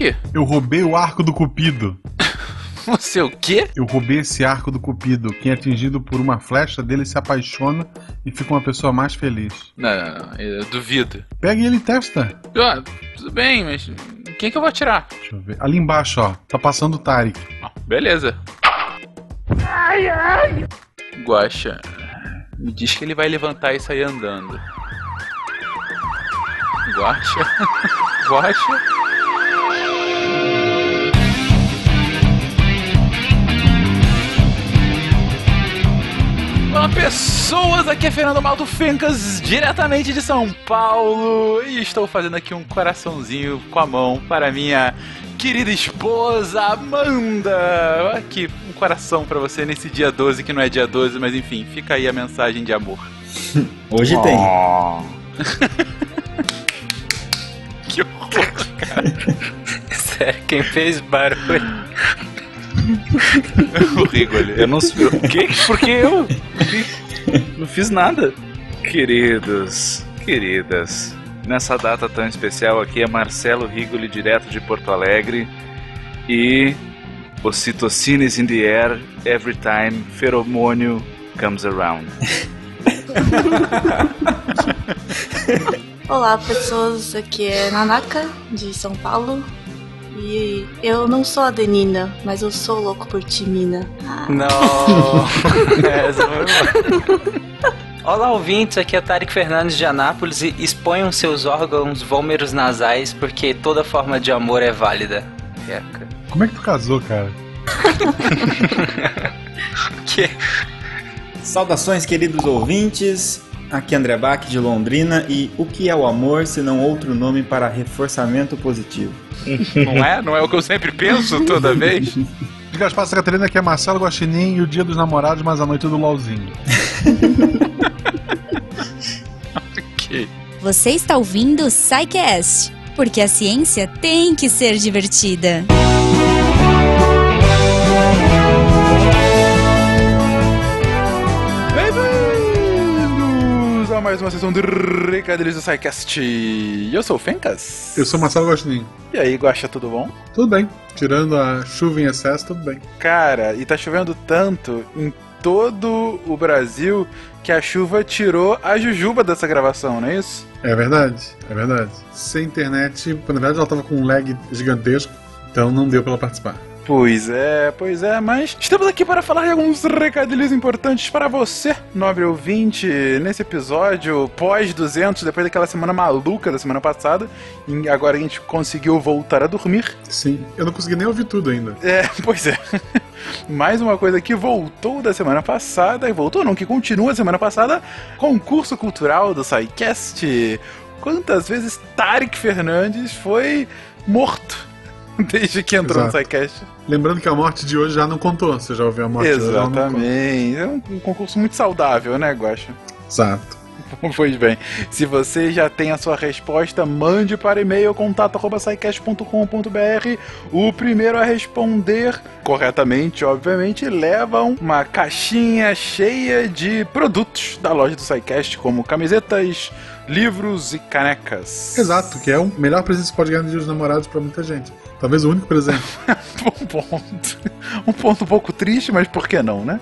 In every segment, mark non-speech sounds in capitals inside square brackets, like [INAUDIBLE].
quê? Eu roubei o arco do Cupido. [LAUGHS] Você o quê? Eu roubei esse arco do Cupido. Quem é atingido por uma flecha dele se apaixona e fica uma pessoa mais feliz. Não, não, não, eu duvido. Pega ele e testa. Ah, tudo bem, mas quem que eu vou atirar? Deixa eu ver. Ali embaixo, ó. Tá passando o Tarek. Ah, beleza. Ai, ai. Guaxa, me diz que ele vai levantar e sair andando. Guaxa. [LAUGHS] Guaxa. Olá pessoas, aqui é Fernando Malto Fencas, diretamente de São Paulo, e estou fazendo aqui um coraçãozinho com a mão para minha querida esposa Amanda. Aqui, um coração para você nesse dia 12, que não é dia 12, mas enfim, fica aí a mensagem de amor. [LAUGHS] Hoje oh. tem. [LAUGHS] que horror, cara. [LAUGHS] Sério, quem fez barulho [LAUGHS] o Rigoli. Eu não sei. O quê? Porque eu não fiz nada. Queridos, queridas, nessa data tão especial aqui é Marcelo Rigoli, direto de Porto Alegre. E Ocitocines in the air, every time feromônio comes around. [LAUGHS] Olá, pessoas. Aqui é Nanaka, de São Paulo. E eu não sou a Denina, mas eu sou louco por ti, Mina. Ah. Não! [LAUGHS] Essa foi Olá, ouvintes, aqui é Tarek Fernandes de Anápolis e exponham seus órgãos vômeros nasais porque toda forma de amor é válida. Eca. Como é que tu casou, cara? [LAUGHS] que? Saudações, queridos ouvintes. Aqui é André Bach de Londrina e o que é o amor se não outro nome para reforçamento positivo? [LAUGHS] Não é? Não é o que eu sempre penso toda vez? [LAUGHS] De Gaspar Catarina que é Marcelo Guaxinim e o dia dos namorados, mas a noite do LOLzinho. [LAUGHS] ok. Você está ouvindo o Psycast, porque a ciência tem que ser divertida. Mais uma sessão de Recadilhos do SciCast. Eu sou o Fencas. Eu sou o Marcelo Gostin. E aí, Guaxa, tudo bom? Tudo bem. Tirando a chuva em excesso, tudo bem. Cara, e tá chovendo tanto em todo o Brasil que a chuva tirou a jujuba dessa gravação, não é isso? É verdade, é verdade. Sem internet, na verdade ela tava com um lag gigantesco, então não deu pra ela participar. Pois é, pois é, mas estamos aqui para falar de alguns recadilhos importantes para você, nobre ouvinte, nesse episódio pós 200, depois daquela semana maluca da semana passada, e agora a gente conseguiu voltar a dormir. Sim, eu não consegui nem ouvir tudo ainda. É, [LAUGHS] pois é. Mais uma coisa que voltou da semana passada, e voltou não, que continua a semana passada, concurso cultural do SciCast. Quantas vezes Tarek Fernandes foi morto [LAUGHS] Desde que entrou Exato. no SciCast. Lembrando que a morte de hoje já não contou. Você já ouviu a morte Exatamente. de hoje? Exatamente. É um, um concurso muito saudável, né, Guacha? Exato. [LAUGHS] Pois bem, se você já tem a sua resposta, mande para e-mail contato.sicast.com.br. O primeiro a responder corretamente, obviamente, leva uma caixinha cheia de produtos da loja do SciCast, como camisetas, livros e canecas. Exato, que é o melhor presente que você pode ganhar no dia dos namorados para muita gente. Talvez o único presente. [LAUGHS] um ponto. Um ponto um pouco triste, mas por que não, né?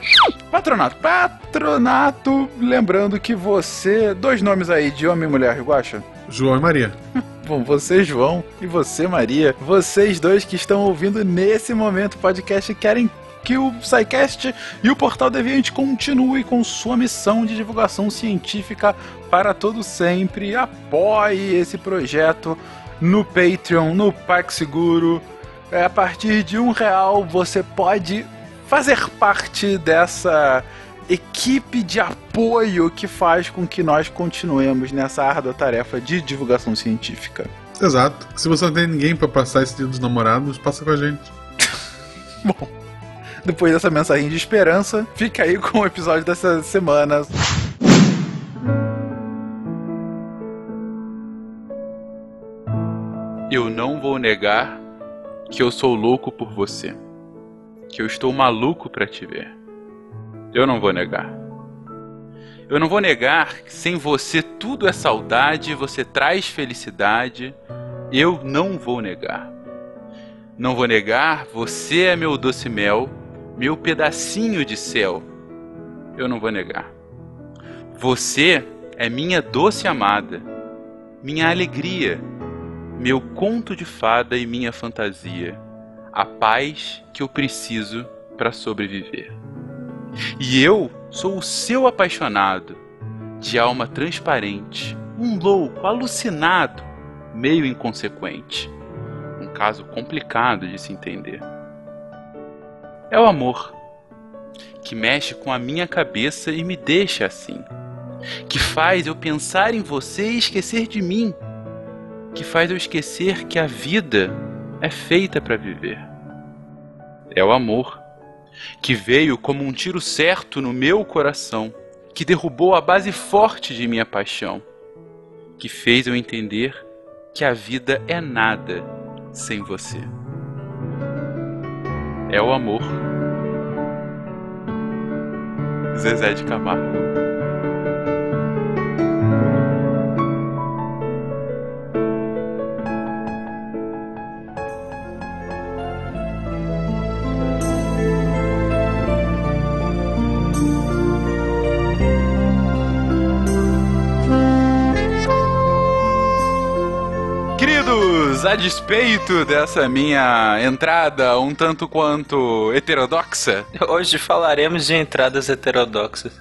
Patronato. Patronato, lembrando que você. Dois nomes aí de homem e mulher, Guacha? João e Maria. [LAUGHS] Bom, você, João, e você, Maria, vocês dois que estão ouvindo nesse momento o podcast querem que o SciCast e o Portal Deviante continue com sua missão de divulgação científica para todo sempre. Apoie esse projeto no Patreon, no PagSeguro. É, a partir de um real você pode fazer parte dessa equipe de apoio que faz com que nós continuemos nessa árdua tarefa de divulgação científica. Exato. Se você não tem ninguém para passar esse dia dos namorados, passa com a gente. [LAUGHS] Bom, depois dessa mensagem de esperança, fica aí com o episódio dessa semana. Eu não vou negar que eu sou louco por você. Que eu estou maluco para te ver. Eu não vou negar. Eu não vou negar que sem você tudo é saudade, você traz felicidade. Eu não vou negar. Não vou negar, você é meu doce mel, meu pedacinho de céu. Eu não vou negar. Você é minha doce amada, minha alegria, meu conto de fada e minha fantasia, a paz que eu preciso para sobreviver. E eu sou o seu apaixonado, de alma transparente, um louco, alucinado, meio inconsequente. Um caso complicado de se entender. É o amor, que mexe com a minha cabeça e me deixa assim, que faz eu pensar em você e esquecer de mim, que faz eu esquecer que a vida é feita para viver. É o amor, que veio como um tiro certo no meu coração, que derrubou a base forte de minha paixão, que fez eu entender que a vida é nada sem você. É o amor. Zezé de Camargo. Queridos, a despeito dessa minha entrada um tanto quanto heterodoxa, Hoje falaremos de entradas heterodoxas.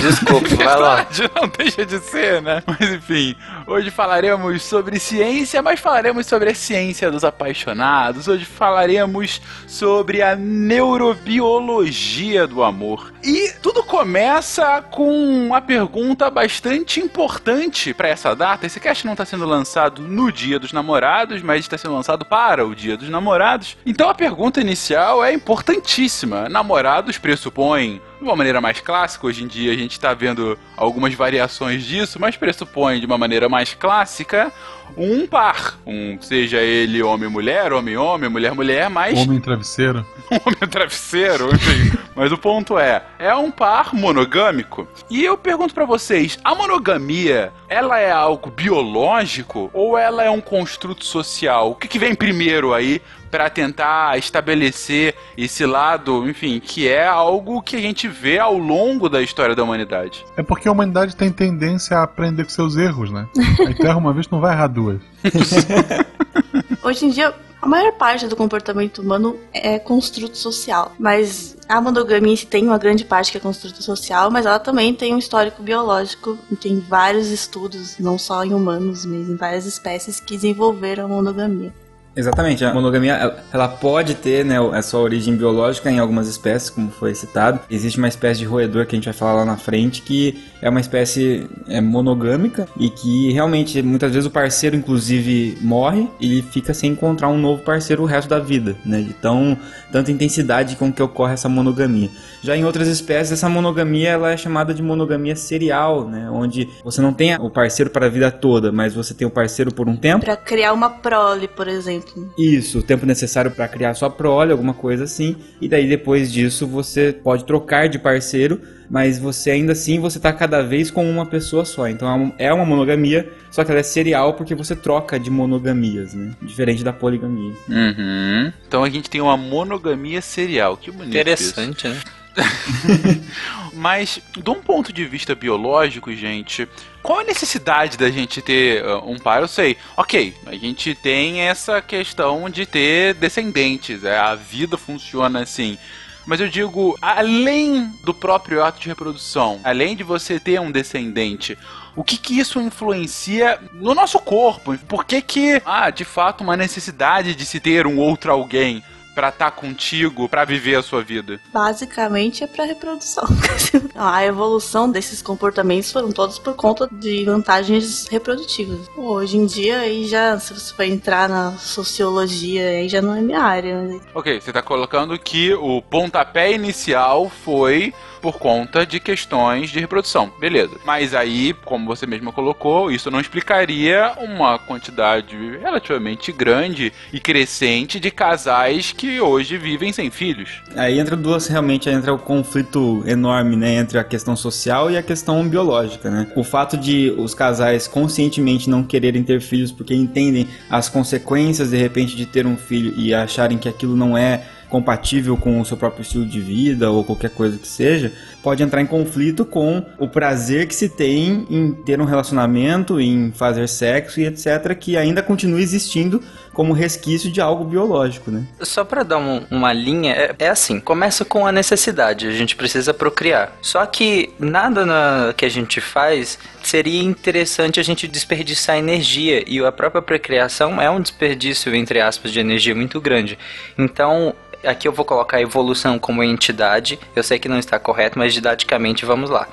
Desculpa, vai lá. Não deixa de ser, né? Mas enfim, hoje falaremos sobre ciência, mas falaremos sobre a ciência dos apaixonados. Hoje falaremos sobre a neurobiologia do amor. E tudo começa com uma pergunta bastante importante para essa data. Esse cast não está sendo lançado no Dia dos Namorados, mas está sendo lançado para o Dia dos Namorados. Então a pergunta inicial é importantíssima. Namorados pressupõem de uma maneira mais clássica, hoje em dia a gente está vendo algumas variações disso, mas pressupõe de uma maneira mais clássica um par. Um, seja ele homem-mulher, homem-homem, mulher-mulher, mas Homem travesseiro. [LAUGHS] homem travesseiro, enfim. Mas o ponto é, é um par monogâmico. E eu pergunto pra vocês, a monogamia, ela é algo biológico ou ela é um construto social? O que, que vem primeiro aí pra tentar estabelecer esse lado, enfim, que é algo que a gente vê ao longo da história da humanidade? É porque a humanidade tem tendência a aprender com seus erros, né? Aí tu erra uma vez, não vai errar duas. [LAUGHS] Hoje em dia, a maior parte do comportamento humano é construto social. Mas a monogamia em si tem uma grande parte que é construto social, mas ela também tem um histórico biológico. Tem vários estudos, não só em humanos, mas em várias espécies que desenvolveram a monogamia. Exatamente, a monogamia ela- pode ter né, a sua origem biológica em algumas espécies, como foi citado. Existe uma espécie de roedor que a gente vai falar lá na frente que é uma espécie é, monogâmica e que realmente muitas vezes o parceiro inclusive morre e fica sem encontrar um novo parceiro o resto da vida, né? De tão tanta intensidade com que ocorre essa monogamia. Já em outras espécies essa monogamia ela é chamada de monogamia serial, né? Onde você não tem o parceiro para a vida toda, mas você tem o parceiro por um tempo Pra criar uma prole, por exemplo. Isso, o tempo necessário para criar sua prole, alguma coisa assim. E daí depois disso você pode trocar de parceiro, mas você ainda assim você tá cada vez com uma pessoa só. Então é uma- é uma monogamia, só que ela é serial porque você troca de monogamias, né? Diferente da poligamia. Uhum. Então a gente tem uma monogamia serial. Que bonito. isso. Interessante, né? [LAUGHS] Mas, de um ponto de vista biológico, gente, qual a necessidade da gente ter uh, um par? Eu sei, ok, a gente tem essa questão de ter descendentes, é, a vida funciona assim. Mas eu digo, além do próprio ato de reprodução, além de você ter um descendente, o que que isso influencia no nosso corpo? Por que que, ah, de fato, uma necessidade de se ter um outro alguém pra estar contigo, pra viver a sua vida? Basicamente é pra reprodução. [LAUGHS] a evolução desses comportamentos foram todos por conta de vantagens reprodutivas. Hoje em dia, aí já, se você for entrar na sociologia, aí já não é minha área. né? Ok, você tá colocando que o pontapé inicial foi por conta de questões de reprodução. Beleza. Mas aí, como você mesma colocou, isso não explicaria uma quantidade relativamente grande e crescente de casais que hoje vivem sem filhos. Aí entra duas, realmente entra o conflito enorme, né, entre a questão social e a questão biológica, né? O fato de os casais conscientemente não quererem ter filhos porque entendem as consequências de repente de ter um filho e acharem que aquilo não é compatível com o seu próprio estilo de vida ou qualquer coisa que seja, pode entrar em conflito com o prazer que se tem em ter um relacionamento, em fazer sexo e etc, que ainda continua existindo como resquício de algo biológico, né? Só para dar um, uma linha, é, é, assim, começa com a necessidade, a gente precisa procriar. Só que nada na, que a gente faz seria interessante a gente desperdiçar energia e a própria procriação é um desperdício entre aspas de energia muito grande. Então, aqui eu vou colocar a evolução como entidade. Eu sei que não está correto, mas didaticamente vamos lá.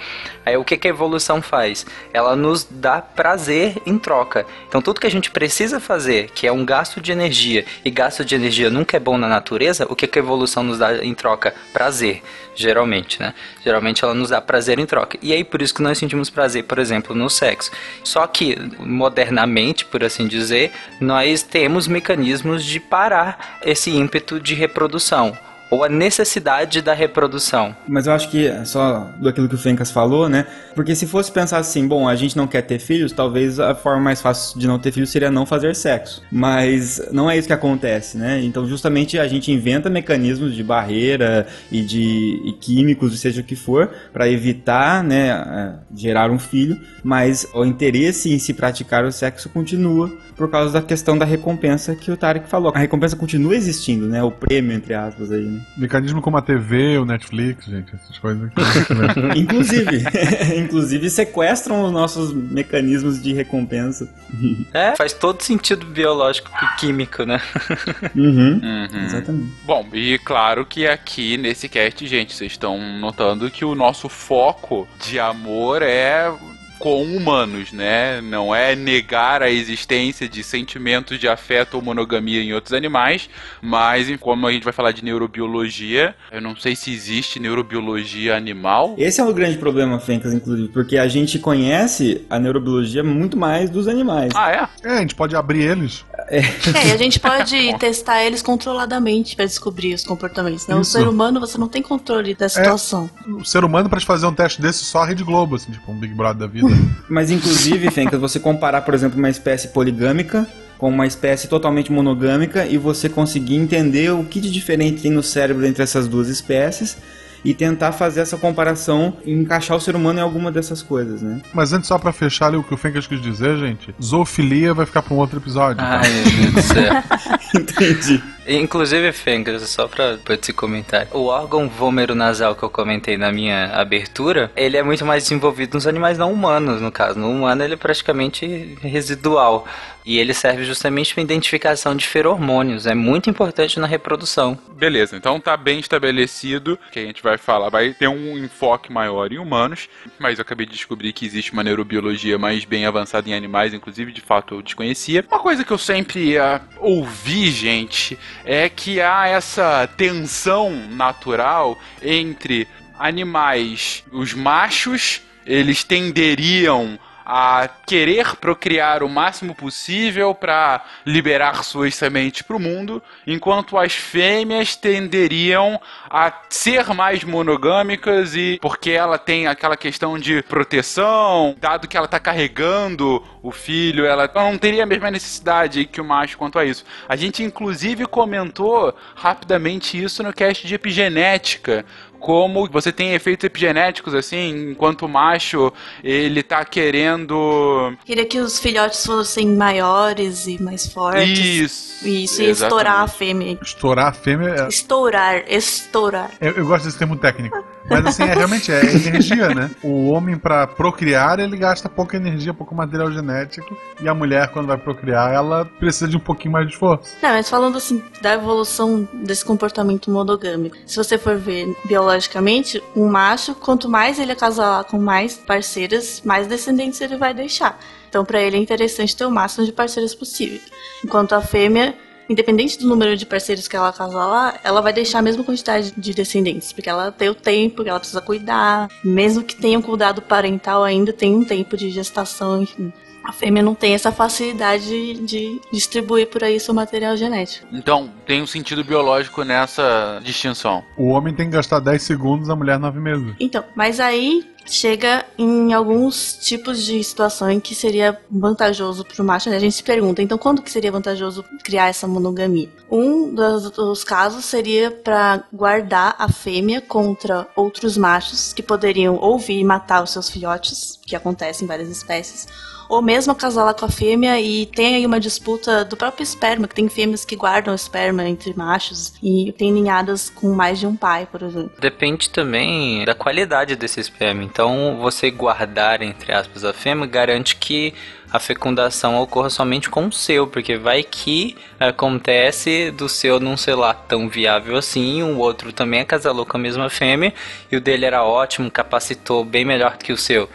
Aí o que, que a evolução faz? Ela nos dá prazer em troca. Então tudo que a gente precisa fazer, que é um gasto de energia, e gasto de energia nunca é bom na natureza, o que, que a evolução nos dá em troca? Prazer, geralmente, né? Geralmente ela nos dá prazer em troca. E aí por isso que nós sentimos prazer, por exemplo, no sexo. Só que modernamente, por assim dizer, nós temos mecanismos de parar esse ímpeto de reprodução ou a necessidade da reprodução. Mas eu acho que só do aquilo que o Fencas falou, né? Porque se fosse pensar assim, bom, a gente não quer ter filhos, talvez a forma mais fácil de não ter filhos seria não fazer sexo. Mas não é isso que acontece, né? Então, justamente a gente inventa mecanismos de barreira e de e químicos, seja o que for, para evitar, né, gerar um filho, mas o interesse em se praticar o sexo continua por causa da questão da recompensa que o Tarek falou. A recompensa continua existindo, né? O prêmio, entre aspas, aí, né? Mecanismo como a TV, o Netflix, gente, essas coisas. [LAUGHS] inclusive, [LAUGHS] inclusive sequestram os nossos mecanismos de recompensa. É, faz todo sentido biológico e químico, né? [LAUGHS] Uhum. uhum. Exatamente. Bom, e claro que aqui nesse cast, gente, vocês estão notando que o nosso foco de amor é com humanos, né? Não é negar a existência de sentimentos de afeto ou monogamia em outros animais, mas como a gente vai falar de neurobiologia, eu não sei se existe neurobiologia animal. Esse é o grande problema, Fencas, inclusive, porque a gente conhece a neurobiologia muito mais dos animais. Ah, é? É, a gente pode abrir eles. É, é e a gente pode [LAUGHS] testar eles controladamente para descobrir os comportamentos. Né? O ser humano, você não tem controle da é, situação. É, o ser humano, para fazer um teste desse, só a Rede Globo, assim, tipo um Big Brother da vida. Mas inclusive, Fencas, você comparar, por exemplo, uma espécie poligâmica com uma espécie totalmente monogâmica e você conseguir entender o que de diferente tem no cérebro entre essas duas espécies e tentar fazer essa comparação e encaixar o ser humano em alguma dessas coisas, né? Mas antes, só pra fechar ali o que o Fencas quis dizer, gente, zoofilia vai ficar pra um outro episódio. Tá? Ai, meu Deus do céu. [LAUGHS] Entendi. Inclusive, Fengers, só pra, pra te comentar, o órgão vômero nasal que eu comentei na minha abertura, ele é muito mais desenvolvido nos animais não humanos, no caso. No humano ele é praticamente residual. E ele serve justamente para identificação de feromônios. É muito importante na reprodução. Beleza, então tá bem estabelecido que a gente vai falar, vai ter um enfoque maior em humanos, mas eu acabei de descobrir que existe uma neurobiologia mais bem avançada em animais, inclusive de fato eu desconhecia. Uma coisa que eu sempre uh, ouvi, gente, é que há essa tensão natural entre animais, os machos, eles tenderiam a querer procriar o máximo possível para liberar suas sementes para o mundo, enquanto as fêmeas tenderiam a ser mais monogâmicas e porque ela tem aquela questão de proteção, dado que ela está carregando o filho, ela não teria a mesma necessidade que o macho quanto a isso. A gente inclusive comentou rapidamente isso no cast de epigenética, como você tem efeitos epigenéticos, assim, enquanto o macho, ele tá querendo... Queria que os filhotes fossem maiores e mais fortes. Isso. Isso, e estourar a fêmea. Estourar a fêmea? É... Estourar, estourar. Eu, eu gosto desse termo técnico. Mas assim, é, realmente é energia, né? O homem, para procriar, ele gasta pouca energia, pouco material genético. E a mulher, quando vai procriar, ela precisa de um pouquinho mais de esforço. Não, mas falando assim, da evolução desse comportamento monogâmico. Se você for ver biologicamente, um macho, quanto mais ele acasalar com mais parceiras, mais descendentes ele vai deixar. Então, para ele é interessante ter o máximo de parceiras possível. Enquanto a fêmea independente do número de parceiros que ela casalar, ela vai deixar a mesma quantidade de descendentes, porque ela tem o tempo que ela precisa cuidar. Mesmo que tenha um cuidado parental, ainda tem um tempo de gestação, enfim. A fêmea não tem essa facilidade de distribuir por aí seu material genético. Então, tem um sentido biológico nessa distinção. O homem tem que gastar 10 segundos, a mulher 9 meses. Então, mas aí chega em alguns tipos de situação em que seria vantajoso para o macho. Né? A gente se pergunta, então quando que seria vantajoso criar essa monogamia? Um dos, dos casos seria para guardar a fêmea contra outros machos que poderiam ouvir e matar os seus filhotes, que acontece em várias espécies, ou mesmo acasalar com a fêmea e tem aí uma disputa do próprio esperma, que tem fêmeas que guardam esperma entre machos e tem ninhadas com mais de um pai, por exemplo. Depende também da qualidade desse esperma. Então, você guardar, entre aspas, a fêmea garante que a fecundação ocorra somente com o seu, porque vai que acontece do seu não ser lá tão viável assim, o outro também acasalou com a mesma fêmea e o dele era ótimo, capacitou bem melhor que o seu.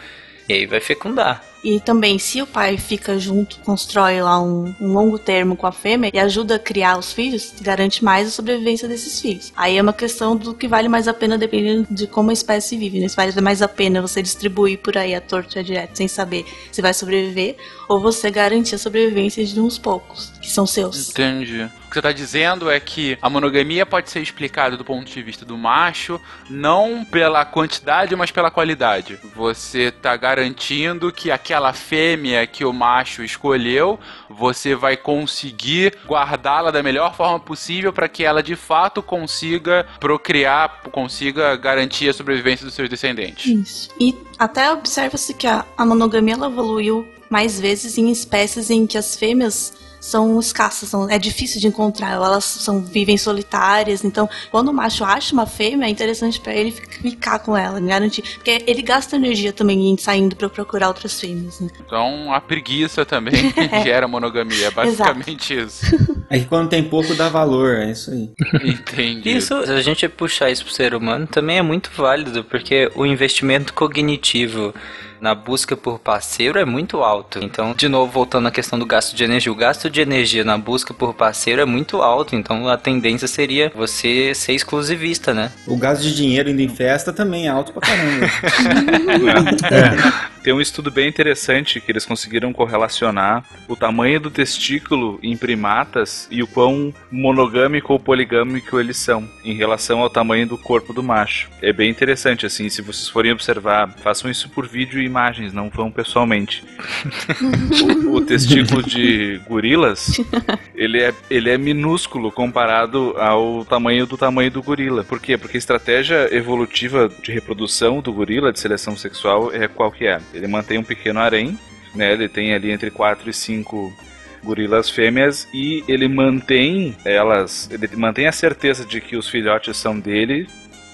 E aí vai fecundar. E também, se o pai fica junto, constrói lá um, um, longo termo com a fêmea e ajuda a criar os filhos, garante mais a sobrevivência desses filhos. Aí é uma questão do que vale mais a pena dependendo de como a espécie vive. Né? Se vale mais a pena você distribuir por aí a torta direto sem saber se vai sobreviver, ou você garantir a sobrevivência de uns poucos, que são seus. Entendi. Que você está dizendo é que a monogamia pode ser explicada do ponto de vista do macho, não pela quantidade, mas pela qualidade. Você está garantindo que aquela fêmea que o macho escolheu, você vai conseguir guardá-la da melhor forma possível para que ela de fato consiga procriar, consiga garantir a sobrevivência dos seus descendentes. Isso. E até observa-se que a, a monogamia evoluiu mais vezes em espécies em que as fêmeas são escassas, são, é difícil de encontrar, elas são, vivem solitárias, então quando o macho acha uma fêmea, é interessante para ele ficar com ela, garantir, porque ele gasta energia também em saindo para procurar outras fêmeas, né? Então a preguiça também [LAUGHS] [LAUGHS] gera monogamia, é basicamente isso. É que quando tem pouco dá valor, é isso aí. Entendi. Isso, se a gente puxar isso pro ser humano, também é muito válido, porque o investimento cognitivo na busca por parceiro é muito alto. Então, de novo, voltando à questão do gasto de energia. O gasto de energia na busca por parceiro é muito alto. Então, a tendência seria você ser exclusivista, né? O gasto de dinheiro indo em festa também é alto pra caramba. [LAUGHS] é. Tem um estudo bem interessante que eles conseguiram correlacionar o tamanho do testículo em primatas e o quão monogâmico ou poligâmico eles são em relação ao tamanho do corpo do macho. É bem interessante, assim, se vocês forem observar, façam isso por vídeo e imagens, não vão pessoalmente. o, o testículo de gorilas, ele é, ele é minúsculo comparado ao tamanho do tamanho do gorila. Por quê? Porque a estratégia evolutiva de reprodução do gorila, de seleção sexual, é qual que é? Ele mantém um pequeno harém, né? Ele tem ali entre 4 e 5 gorilas fêmeas e ele mantém elas, ele mantém a certeza de que os filhotes são dele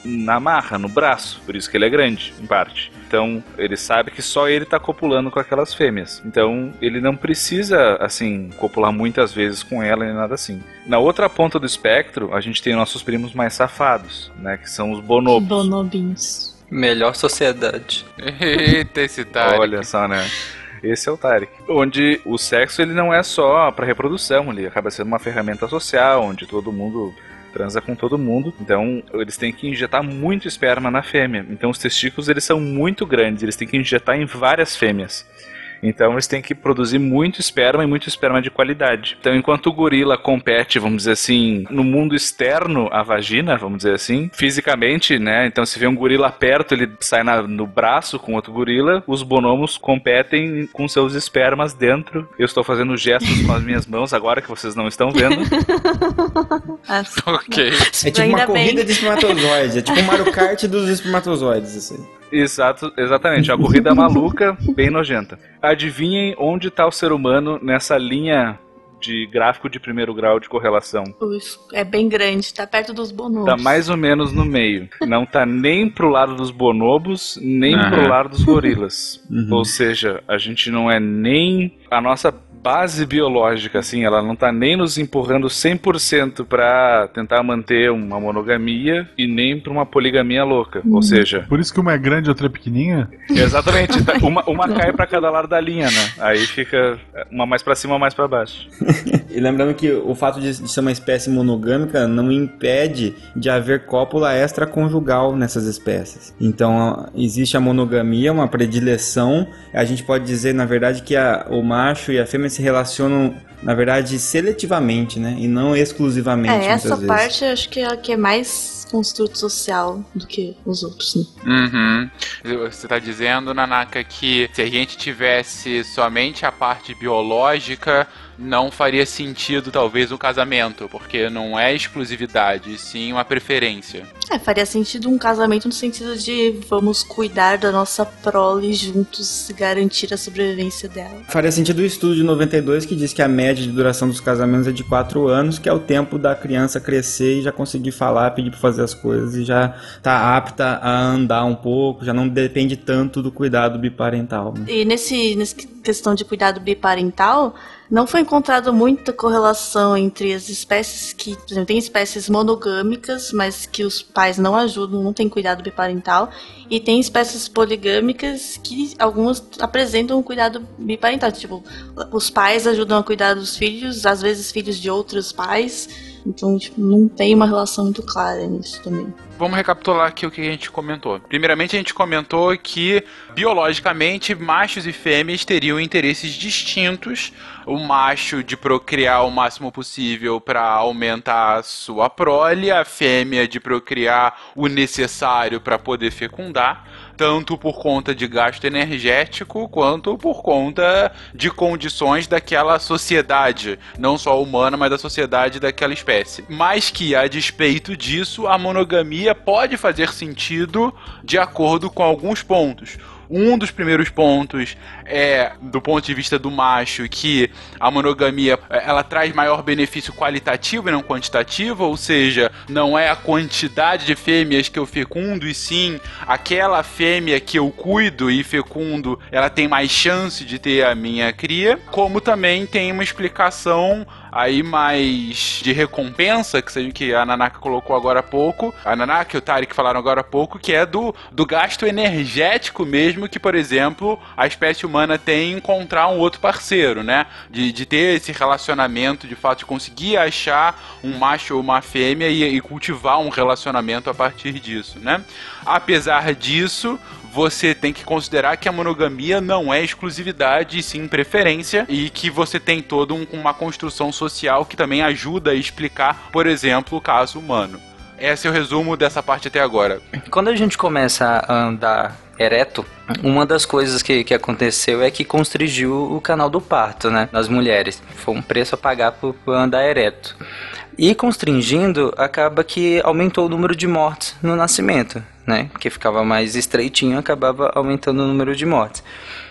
na marra, no braço, por isso que ele é grande, em parte. Então, ele sabe que só ele tá copulando com aquelas fêmeas. Então, ele não precisa, assim, copular muitas vezes com ela nem nada assim. Na outra ponta do espectro, a gente tem nossos primos mais safados, né? Que são os bonobos. Bonobinhos. Melhor sociedade. Eita, esse Tarek. Olha só, né? Esse é o Tarek. Onde o sexo ele não é só para reprodução, ele acaba sendo uma ferramenta social, onde todo mundo transa com todo mundo. Então, eles têm que injetar muito esperma na fêmea. Então, os testículos eles são muito grandes, eles têm que injetar em várias fêmeas. Então eles têm que produzir muito esperma e muito esperma de qualidade. Então enquanto o gorila compete, vamos dizer assim, no mundo externo à vagina, vamos dizer assim, fisicamente, né? Então se vê um gorila perto, ele sai na, no braço com outro gorila, os bonomos competem com seus espermas dentro. Eu estou fazendo gestos com as minhas [LAUGHS] mãos agora que vocês não estão vendo. [LAUGHS] ok. É tipo uma corrida de espermatozoides, é tipo um Mario Kart dos espermatozoides, assim. Exato, exatamente. Uma corrida maluca, bem nojenta. Adivinhem onde está o ser humano nessa linha de gráfico de primeiro grau de correlação. É bem grande, tá perto dos bonobos. Tá mais ou menos no meio. Não tá nem pro lado dos bonobos, nem uhum. pro lado dos gorilas. Uhum. Ou seja, a gente não é nem. A nossa base biológica, assim, ela não tá nem nos empurrando 100% para tentar manter uma monogamia e nem pra uma poligamia louca. Ou seja, Por isso que uma é grande e outra é pequenininha? exatamente, tá- [LAUGHS] uma, uma cai para cada lado da linha, né? Aí fica uma mais para cima, uma mais para baixo. [LAUGHS] E lembrando que o fato de de ser uma espécie monogâmica não impede de haver cópula extraconjugal nessas espécies. Então existe a monogamia, uma predileção. A gente pode dizer, na verdade, que a- o macho e a fêmea se relacionam, na verdade, seletivamente, né? E não exclusivamente. É, essa vezes. parte eu acho que é a que é mais construto social do que os outros, né? Uhum. Você tá dizendo, Nanaka, que se a gente tivesse somente a parte biológica, não faria sentido talvez um casamento, porque não é exclusividade, sim uma preferência. É, faria sentido um casamento no sentido de vamos cuidar da nossa prole juntos e garantir a sobrevivência dela. Faria sentido o estudo de 92 que diz que a média de duração dos casamentos é de 4 anos, que é o tempo da criança crescer e já conseguir falar, pedir pra fazer as coisas e já tá apta a andar um pouco, já não depende tanto do cuidado biparental. né? E nesse, nessa questão de cuidado biparental, não foi encontrado muita correlação entre as espécies que, por exemplo, tem espécies monogâmicas, mas que os pais não ajudam, não tem cuidado biparental, e tem espécies poligâmicas que algumas apresentam um cuidado biparental, tipo, os pais ajudam a cuidar dos filhos, às vezes filhos de outros pais, então, tipo, não tem uma relação muito clara nisso também. Vamos recapitular aqui o que a gente comentou. Primeiramente, a gente comentou que, biologicamente, machos e fêmeas teriam interesses distintos. O macho de procriar o máximo possível para aumentar a sua prole, a fêmea de procriar o necessário para poder fecundar. Tanto por conta de gasto energético, quanto por conta de condições daquela sociedade, não só humana, mas da sociedade daquela espécie. Mas que, a despeito disso, a monogamia pode fazer sentido de acordo com alguns pontos. Um dos primeiros pontos é, do ponto de vista do macho, que a monogamia eh, ela traz maior benefício qualitativo e não quantitativo, ou seja, não é a quantidade de fêmeas que eu fecundo, e sim aquela fêmea que eu cuido e fecundo, ela tem mais chance de ter a minha cria. Como também tem uma explicação aí mais de recompensa, que, seja, que a Nanaka colocou agora há pouco, a Nanaka e o Tarek falaram agora há pouco, que é do, do gasto energético mesmo que, por exemplo, a espécie humana tem em encontrar um outro parceiro, né? De, de ter esse relacionamento, de fato, de conseguir achar um macho ou uma fêmea e, e cultivar um relacionamento a partir disso, né? Apesar disso, você tem que considerar que a monogamia não é exclusividade, sim preferência, e que você tem toda um, uma construção social que também ajuda a explicar, por exemplo, o caso humano. Esse é o resumo dessa parte até agora. Quando a gente começa a andar ereto, uma das coisas que, que aconteceu é que constringiu o canal do parto, né? Nas mulheres. Foi um preço a pagar por, por andar ereto. E constringindo, acaba que aumentou o número de mortes no nascimento, né? Porque ficava mais estreitinho, acabava aumentando o número de mortes.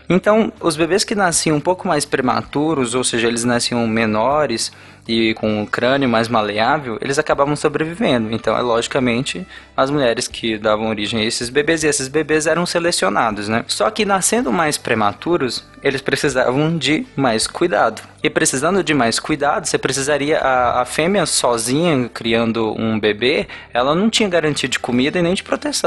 Então, os bebês que nasciam um pouco mais prematuros, ou seja, eles nasciam menores e com o crânio mais maleável, eles acabavam sobrevivendo. Então, é logicamente as mulheres que davam origem a esses bebês e esses bebês eram selecionados, né? Só que nascendo mais prematuros, eles precisavam de mais cuidado. E precisando de mais cuidado, você precisaria a, a fêmea sozinha criando um bebê, ela não tinha garantia de comida e nem de proteção.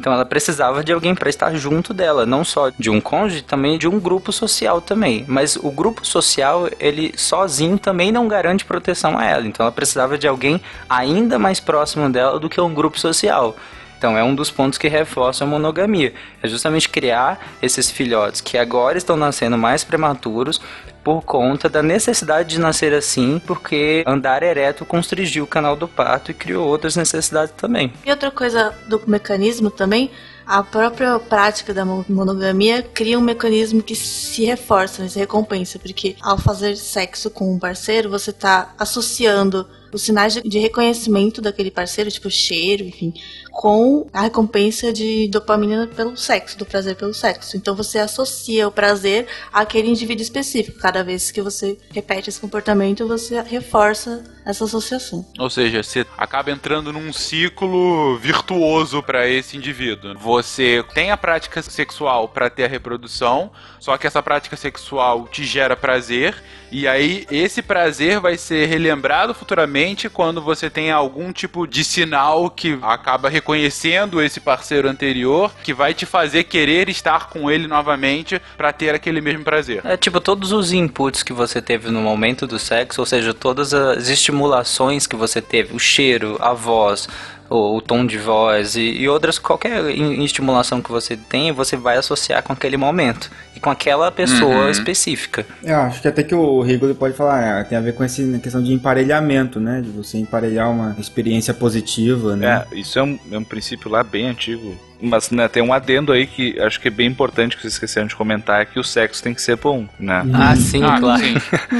Então ela precisava de alguém para estar junto dela, não só de um cônjuge, também de um grupo social também. Mas o grupo social, ele sozinho também não garante proteção a ela. Então ela precisava de alguém ainda mais próximo dela do que um grupo social. Então é um dos pontos que reforça a monogamia. É justamente criar esses filhotes que agora estão nascendo mais prematuros por conta da necessidade de nascer assim, porque andar ereto constringiu o canal do parto e criou outras necessidades também. E outra coisa do mecanismo também, a própria prática da monogamia cria um mecanismo que se reforça, né, se recompensa, porque ao fazer sexo com um parceiro, você está associando os sinais de reconhecimento daquele parceiro, tipo cheiro, enfim, com a recompensa de dopamina pelo sexo, do prazer pelo sexo. Então você associa o prazer àquele indivíduo específico. Cada vez que você repete esse comportamento, você reforça essa associação. Ou seja, você acaba entrando num ciclo virtuoso para esse indivíduo. Você tem a prática sexual para ter a reprodução, só que essa prática sexual te gera prazer e aí esse prazer vai ser relembrado futuramente quando você tem algum tipo de sinal que acaba reconhecendo esse parceiro anterior, que vai te fazer querer estar com ele novamente para ter aquele mesmo prazer. É tipo todos os inputs que você teve no momento do sexo, ou seja, todas as estimulações que você teve, o cheiro, a voz, o, o tom de voz e, e outras, qualquer estimulação que você tem, você vai associar com aquele momento e com aquela pessoa Uhum. específica. Eu acho que até que o Rigoli pode falar, é, tem a ver com essa questão de emparelhamento, né? De você emparelhar uma experiência positiva, né? É, isso é um, é um princípio lá bem antigo. Mas né, tem um adendo aí que acho que é bem importante que vocês esqueceram de comentar, é que o sexo tem que ser bom, né? Ah, sim, Ah, claro. sim.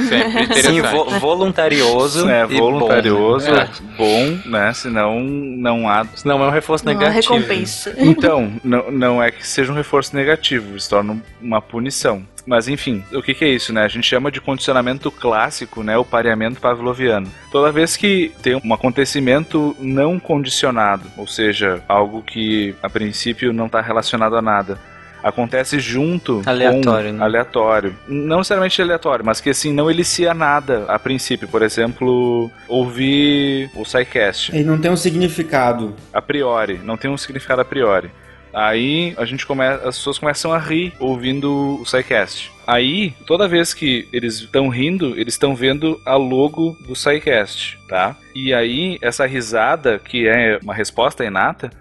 Sempre [LAUGHS] interessante. Sim, vo- voluntarioso. É, voluntarioso, Bom, né? bom, né? Senão não há. Senão é um reforço Uma negativo. recompensa. Então, não, não é que seja um reforço negativo, se torna uma punição. Mas enfim, o que, que é isso, né? A gente chama de condicionamento clássico, né? O pareamento pavloviano. Toda vez que tem um acontecimento não condicionado, ou seja, algo que a princípio não está relacionado a nada, acontece junto Aleatório, com né? aleatório. Não necessariamente aleatório, mas que assim não elicia nada a princípio. Por exemplo, ouvir o SciCast Ele não tem um significado. a priori, não tem um significado a priori. Aí a gente começa, as pessoas começam a rir ouvindo o SciCast. Aí, toda vez que eles estão rindo, eles estão vendo a logo do SciCast, tá? E aí, essa risada, que é uma resposta inata,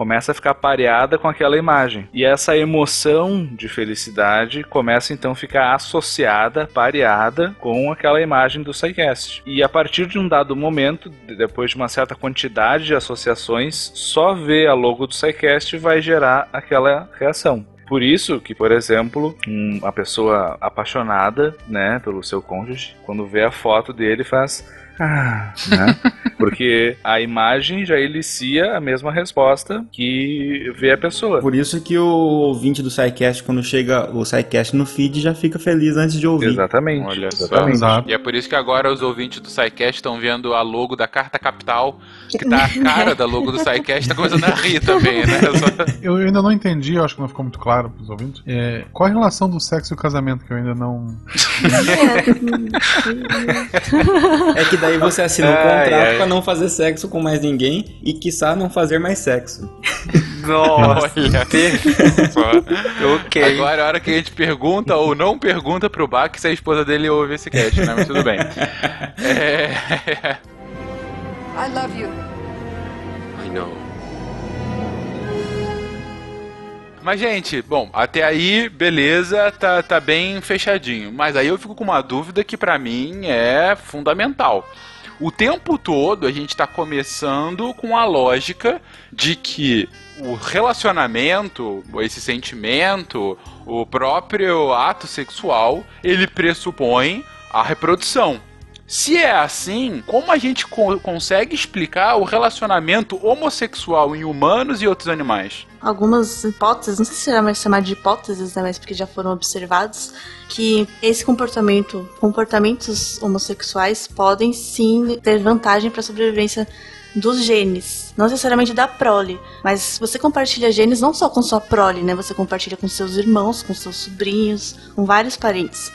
começa a ficar pareada com aquela imagem. E essa emoção de felicidade começa então a ficar associada, pareada com aquela imagem do SciCast. E a partir de um dado momento, de- depois de uma certa quantidade de associações, só ver a logo do SciCast vai gerar aquela reação. Por isso que, por exemplo, um- uma pessoa apaixonada, né, pelo seu cônjuge, quando vê a foto dele faz ah, né? Porque a imagem já elicia a mesma resposta que vê a pessoa. Por isso que o ouvinte do SciCast, quando chega o SciCast no feed, já fica feliz antes de ouvir. Exatamente. Olha só. exatamente. Exato. E é por isso que agora os ouvintes do SciCast estão vendo a logo da Carta Capital, que tá a [LAUGHS] cara da logo do SciCast, tá começando a rir também, né? [LAUGHS] Só- Eu ainda não entendi, eu acho que não ficou muito claro pros ouvintes. É, qual a relação do sexo e o casamento que eu ainda não. [LAUGHS] É que daí você assina um contrato ai. pra não fazer sexo com mais ninguém e, quiçá, não fazer mais sexo. [LAUGHS] Nossa, [LAUGHS] ok. Agora é a hora que a gente pergunta ou não pergunta pro Bach se a esposa dele ouve esse cast, né? Mas tudo bem. [LAUGHS] É... I love you. I know. Mas, gente, bom, até aí, beleza, tá, tá bem fechadinho. Mas aí eu fico com uma dúvida que pra mim é fundamental. O tempo todo a gente tá começando com a lógica de que o relacionamento, esse sentimento, o próprio ato sexual, ele pressupõe a reprodução. Se é assim, como a gente co- consegue explicar o relacionamento homossexual em humanos e outros animais? algumas hipóteses, não sei se será mais chamar de hipóteses, né, mas porque já foram observados, que esse comportamento, comportamentos homossexuais podem sim ter vantagem para a sobrevivência dos genes, não necessariamente da prole, mas você compartilha genes não só com sua prole, né, você compartilha com seus irmãos, com seus sobrinhos, com vários parentes.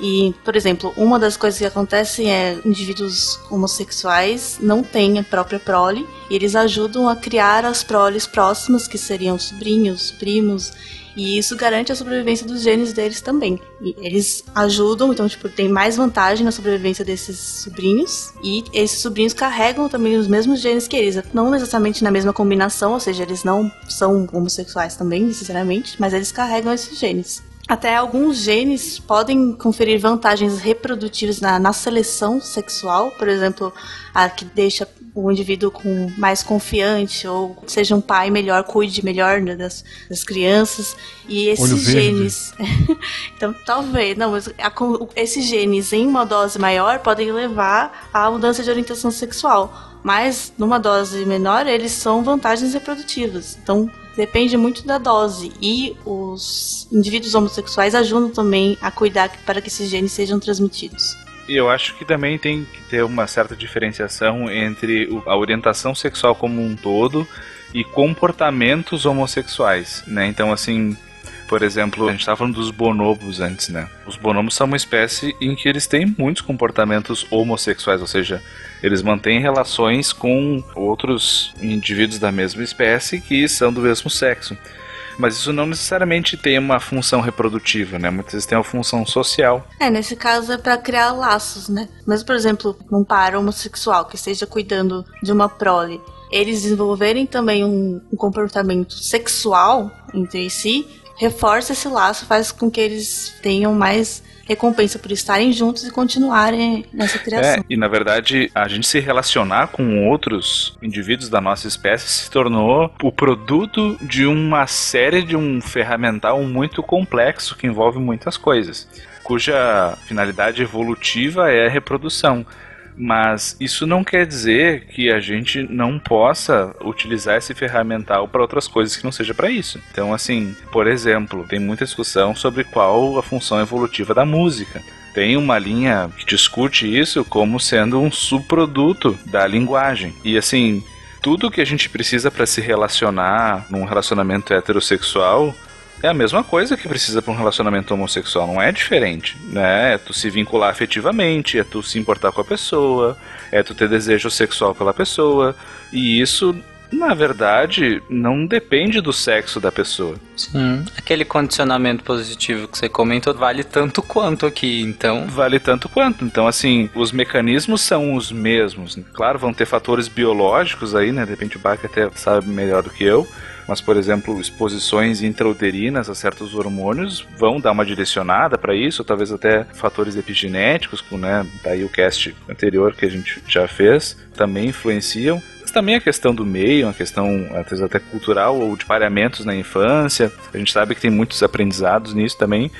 E, por exemplo, uma das coisas que acontece é indivíduos homossexuais não têm a própria prole e eles ajudam a criar as proles próximas, que seriam sobrinhos, primos, e isso garante a sobrevivência dos genes deles também. E eles ajudam, então, tipo, tem mais vantagem na sobrevivência desses sobrinhos. E esses sobrinhos carregam também os mesmos genes que eles. Não necessariamente na mesma combinação, ou seja, eles não são homossexuais também, necessariamente, mas eles carregam esses genes. Até alguns genes podem conferir vantagens reprodutivas na, na seleção sexual, por exemplo, a que deixa o indivíduo com mais confiante ou seja um pai melhor, cuide melhor né, das, das crianças e esses genes. [LAUGHS] então talvez, não, mas a, esses genes em uma dose maior podem levar à mudança de orientação sexual. Mas numa dose menor, eles são vantagens reprodutivas. Então depende muito da dose. E os indivíduos homossexuais ajudam também a cuidar para que esses genes sejam transmitidos. E eu acho que também tem que ter uma certa diferenciação entre a orientação sexual como um todo e comportamentos homossexuais, né? Então, assim, por exemplo, a gente estava falando dos bonobos antes, né? Os bonobos são uma espécie em que eles têm muitos comportamentos homossexuais, ou seja, eles mantêm relações com outros indivíduos da mesma espécie que são do mesmo sexo. Mas isso não necessariamente tem uma função reprodutiva, né? Muitas vezes tem uma função social. É, nesse caso é para criar laços, né? Mas, por exemplo, um par homossexual que esteja cuidando de uma prole, eles desenvolverem também um, um comportamento sexual entre si, reforça esse laço, faz com que eles tenham mais recompensa por estarem juntos e continuarem nessa criação. É, e na verdade, a gente se relacionar com outros indivíduos da nossa espécie se tornou o produto de uma série de um ferramental muito complexo que envolve muitas coisas, cuja finalidade evolutiva é a reprodução. Mas isso não quer dizer que a gente não possa utilizar esse ferramental para outras coisas que não seja para isso. Então, assim, por exemplo, tem muita discussão sobre qual a função evolutiva da música. Tem uma linha que discute isso como sendo um subproduto da linguagem. E assim, tudo que a gente precisa para se relacionar num relacionamento heterossexual é a mesma coisa que precisa para um relacionamento homossexual, não é diferente, né? É tu se vincular afetivamente, é tu se importar com a pessoa, é tu ter desejo sexual pela pessoa, e isso na verdade, não depende do sexo da pessoa. Sim. Aquele condicionamento positivo que você comentou vale tanto quanto aqui, então. Vale tanto quanto. Então, assim, os mecanismos são os mesmos. Claro, vão ter fatores biológicos aí, né? De repente o Bach até sabe melhor do que eu mas por exemplo, exposições intrauterinas a certos hormônios vão dar uma direcionada para isso, talvez até fatores epigenéticos, né, daí o cast anterior que a gente já fez, também influenciam. Mas também a questão do meio, a questão até cultural ou de pareamentos na infância. A gente sabe que tem muitos aprendizados nisso também,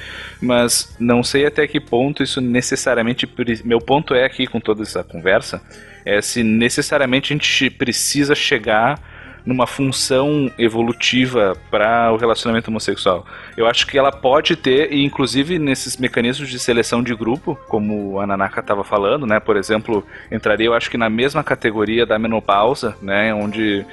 mas não sei até que ponto isso necessariamente. Meu ponto é aqui com toda essa conversa é se necessariamente a gente precisa chegar numa função evolutiva para o relacionamento homossexual. Eu acho que ela pode ter, e inclusive nesses mecanismos de seleção de grupo, como a Nanaka estava falando, né? Por exemplo, entraria, eu acho que na mesma categoria da menopausa, né? Onde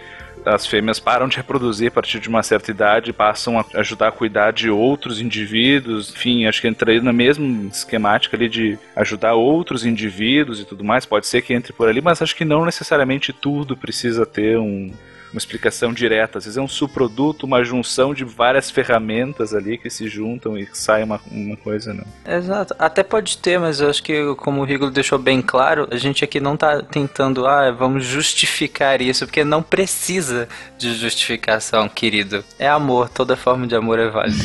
as fêmeas param de reproduzir a partir de uma certa idade, passam a ajudar a cuidar de outros indivíduos, enfim, acho que entraria na mesma esquemática ali de ajudar outros indivíduos e tudo mais, pode ser que entre por ali, mas acho que não necessariamente tudo precisa ter um, uma explicação direta. Às vezes é um subproduto, uma junção de várias ferramentas ali que se juntam e sai uma, uma coisa, não. Exato. Até pode ter, mas eu acho que, como o Rigolo deixou bem claro, a gente aqui não está tentando, ah, vamos justificar isso, porque não precisa de justificação, querido. É amor, toda forma de amor é válida.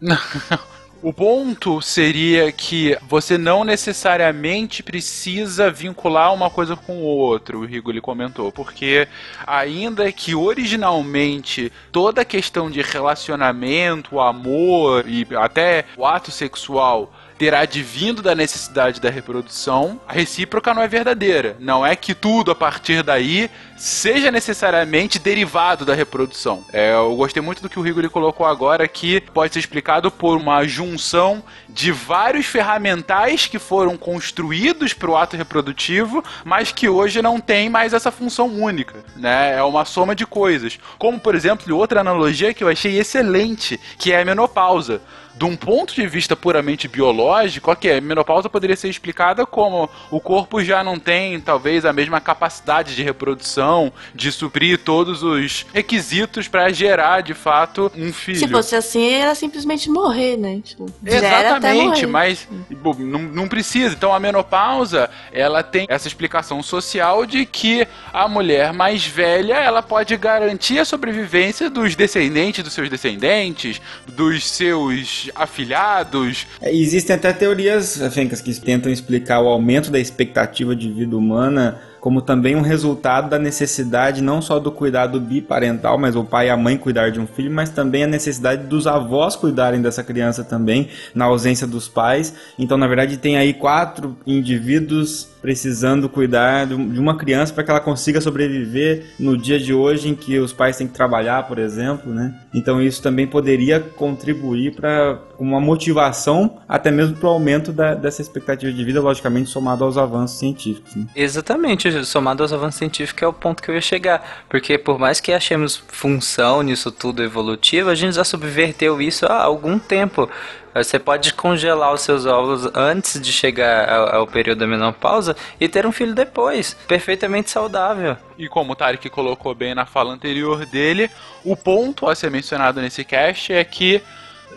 Não. [LAUGHS] [LAUGHS] O ponto seria que você não necessariamente precisa vincular uma coisa com o outro, o Rigoli comentou, porque ainda que originalmente toda a questão de relacionamento, amor e até o ato sexual terá advindo da necessidade da reprodução, a recíproca não é verdadeira. Não é que tudo a partir daí seja necessariamente derivado da reprodução. É, eu gostei muito do que o Rigoli colocou agora, que pode ser explicado por uma junção de vários ferramentais que foram construídos para o ato reprodutivo, mas que hoje não tem mais essa função única. Né? É uma soma de coisas. Como, por exemplo, outra analogia que eu achei excelente, que é a menopausa de um ponto de vista puramente biológico, ok, a menopausa poderia ser explicada como o corpo já não tem, talvez, a mesma capacidade de reprodução, de suprir todos os requisitos para gerar, de fato, um filho. Se fosse assim, era simplesmente morrer, né? Tipo, Exatamente, mas bom, não, não precisa. Então, a menopausa, ela tem essa explicação social de que a mulher mais velha, ela pode garantir a sobrevivência dos descendentes dos seus descendentes, dos seus afilhados. É, existem até teorias, Fencas, que tentam explicar o aumento da expectativa de vida humana como também um resultado da necessidade não só do cuidado biparental, mas o pai e a mãe cuidar de um filho, mas também a necessidade dos avós cuidarem dessa criança também, na ausência dos pais. Então, na verdade, tem aí quatro indivíduos precisando cuidar de uma criança para que ela consiga sobreviver no dia de hoje em que os pais têm que trabalhar, por exemplo, né? Então isso também poderia contribuir para uma motivação, até mesmo para o aumento da, dessa expectativa de vida, logicamente somado aos avanços científicos. Né? Exatamente, somado aos avanços científicos é o ponto que eu ia chegar, porque por mais que achemos função nisso tudo evolutivo, a gente já subverteu isso há algum tempo. Você pode congelar os seus óvulos antes de chegar ao, ao, período da menopausa e ter um filho depois, perfeitamente saudável. E como o Tarek colocou bem na fala anterior dele, o ponto a ser mencionado nesse cast é que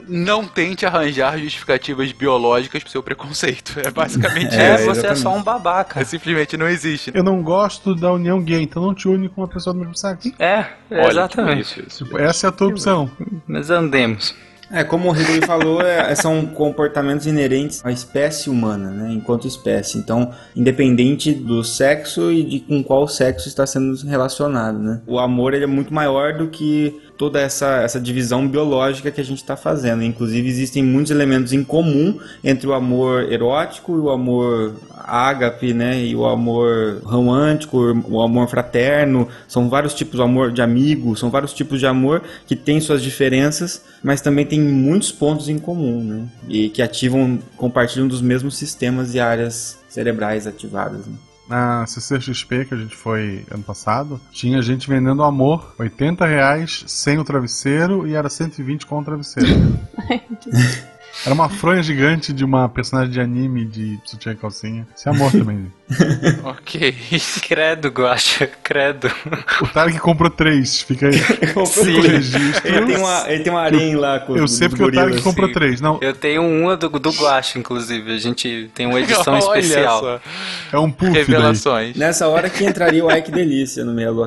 não tente arranjar justificativas biológicas pro seu preconceito. É basicamente [LAUGHS] é, isso. você é só um babaca. É, simplesmente não existe. Eu não gosto da união gay, então não te une com uma pessoa do mesmo sexo. É, Olha, exatamente. Tipo, essa é a tua opção. Mas andemos. É, como o Ridley falou, é, são comportamentos inerentes à espécie humana, né, enquanto espécie. Então, independente do sexo e de com qual sexo está sendo relacionado, né. O amor ele é muito maior do que toda essa, essa divisão biológica que a gente está fazendo. Inclusive, existem muitos elementos em comum entre o amor erótico e o amor ágape, né? E o amor romântico, o amor fraterno. São vários tipos de amor de amigo, são vários tipos de amor que têm suas diferenças, mas também tem muitos pontos em comum, né? E que ativam, compartilham dos mesmos sistemas e áreas cerebrais ativadas. Né? Na CCXP que a gente foi ano passado, tinha gente vendendo amor, 80 reais sem o travesseiro e era 120 com o travesseiro. Era uma fronha gigante de uma personagem de anime de sutiã e calcinha. Isso é amor também. [LAUGHS] ok. Credo, Guacha, credo. O Tarek comprou três, fica aí. [LAUGHS] Sim. registro. Ele tem uma, ele tem uma arém lá com Eu sei porque o Tarek comprou três. Não. Eu tenho uma do, do Guacha, inclusive. A gente tem uma edição [LAUGHS] especial. Só. É um puff Revelações. Daí. Nessa hora que entraria o Ike Delícia no meio do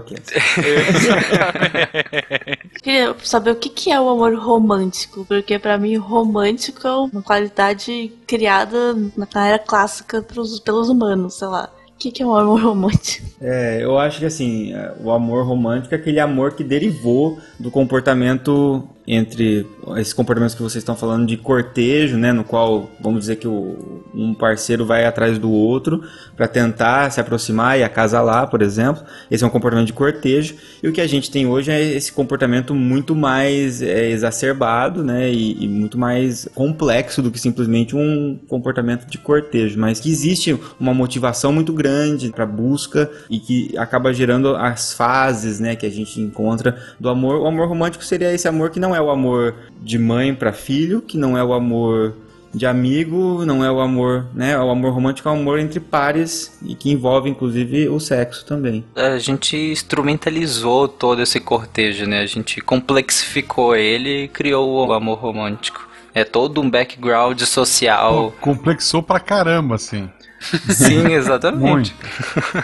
Queria saber o que, que é o amor romântico, porque para mim romântico uma qualidade criada na era clássica pros, pelos humanos, sei lá. O que, que é o amor romântico? É, eu acho que assim, o amor romântico é aquele amor que derivou do comportamento entre esses comportamentos que vocês estão falando de cortejo, né, no qual vamos dizer que o, um parceiro vai atrás do outro para tentar se aproximar e acasalar, por exemplo. Esse é um comportamento de cortejo. E o que a gente tem hoje é esse comportamento muito mais é, exacerbado, né, e, e, muito mais complexo do que simplesmente um comportamento de cortejo, mas que existe uma motivação muito grande para busca e que acaba gerando as fases, né, que a gente encontra do amor. O amor romântico seria esse amor que não é o amor de mãe para filho, que não é o amor de amigo, não é o amor, né? O amor romântico é o amor entre pares e que envolve inclusive o sexo também. A gente instrumentalizou todo esse cortejo, né? A gente complexificou ele e criou o amor romântico. É todo um background social. Complexou pra caramba, assim. [LAUGHS] Sim, exatamente.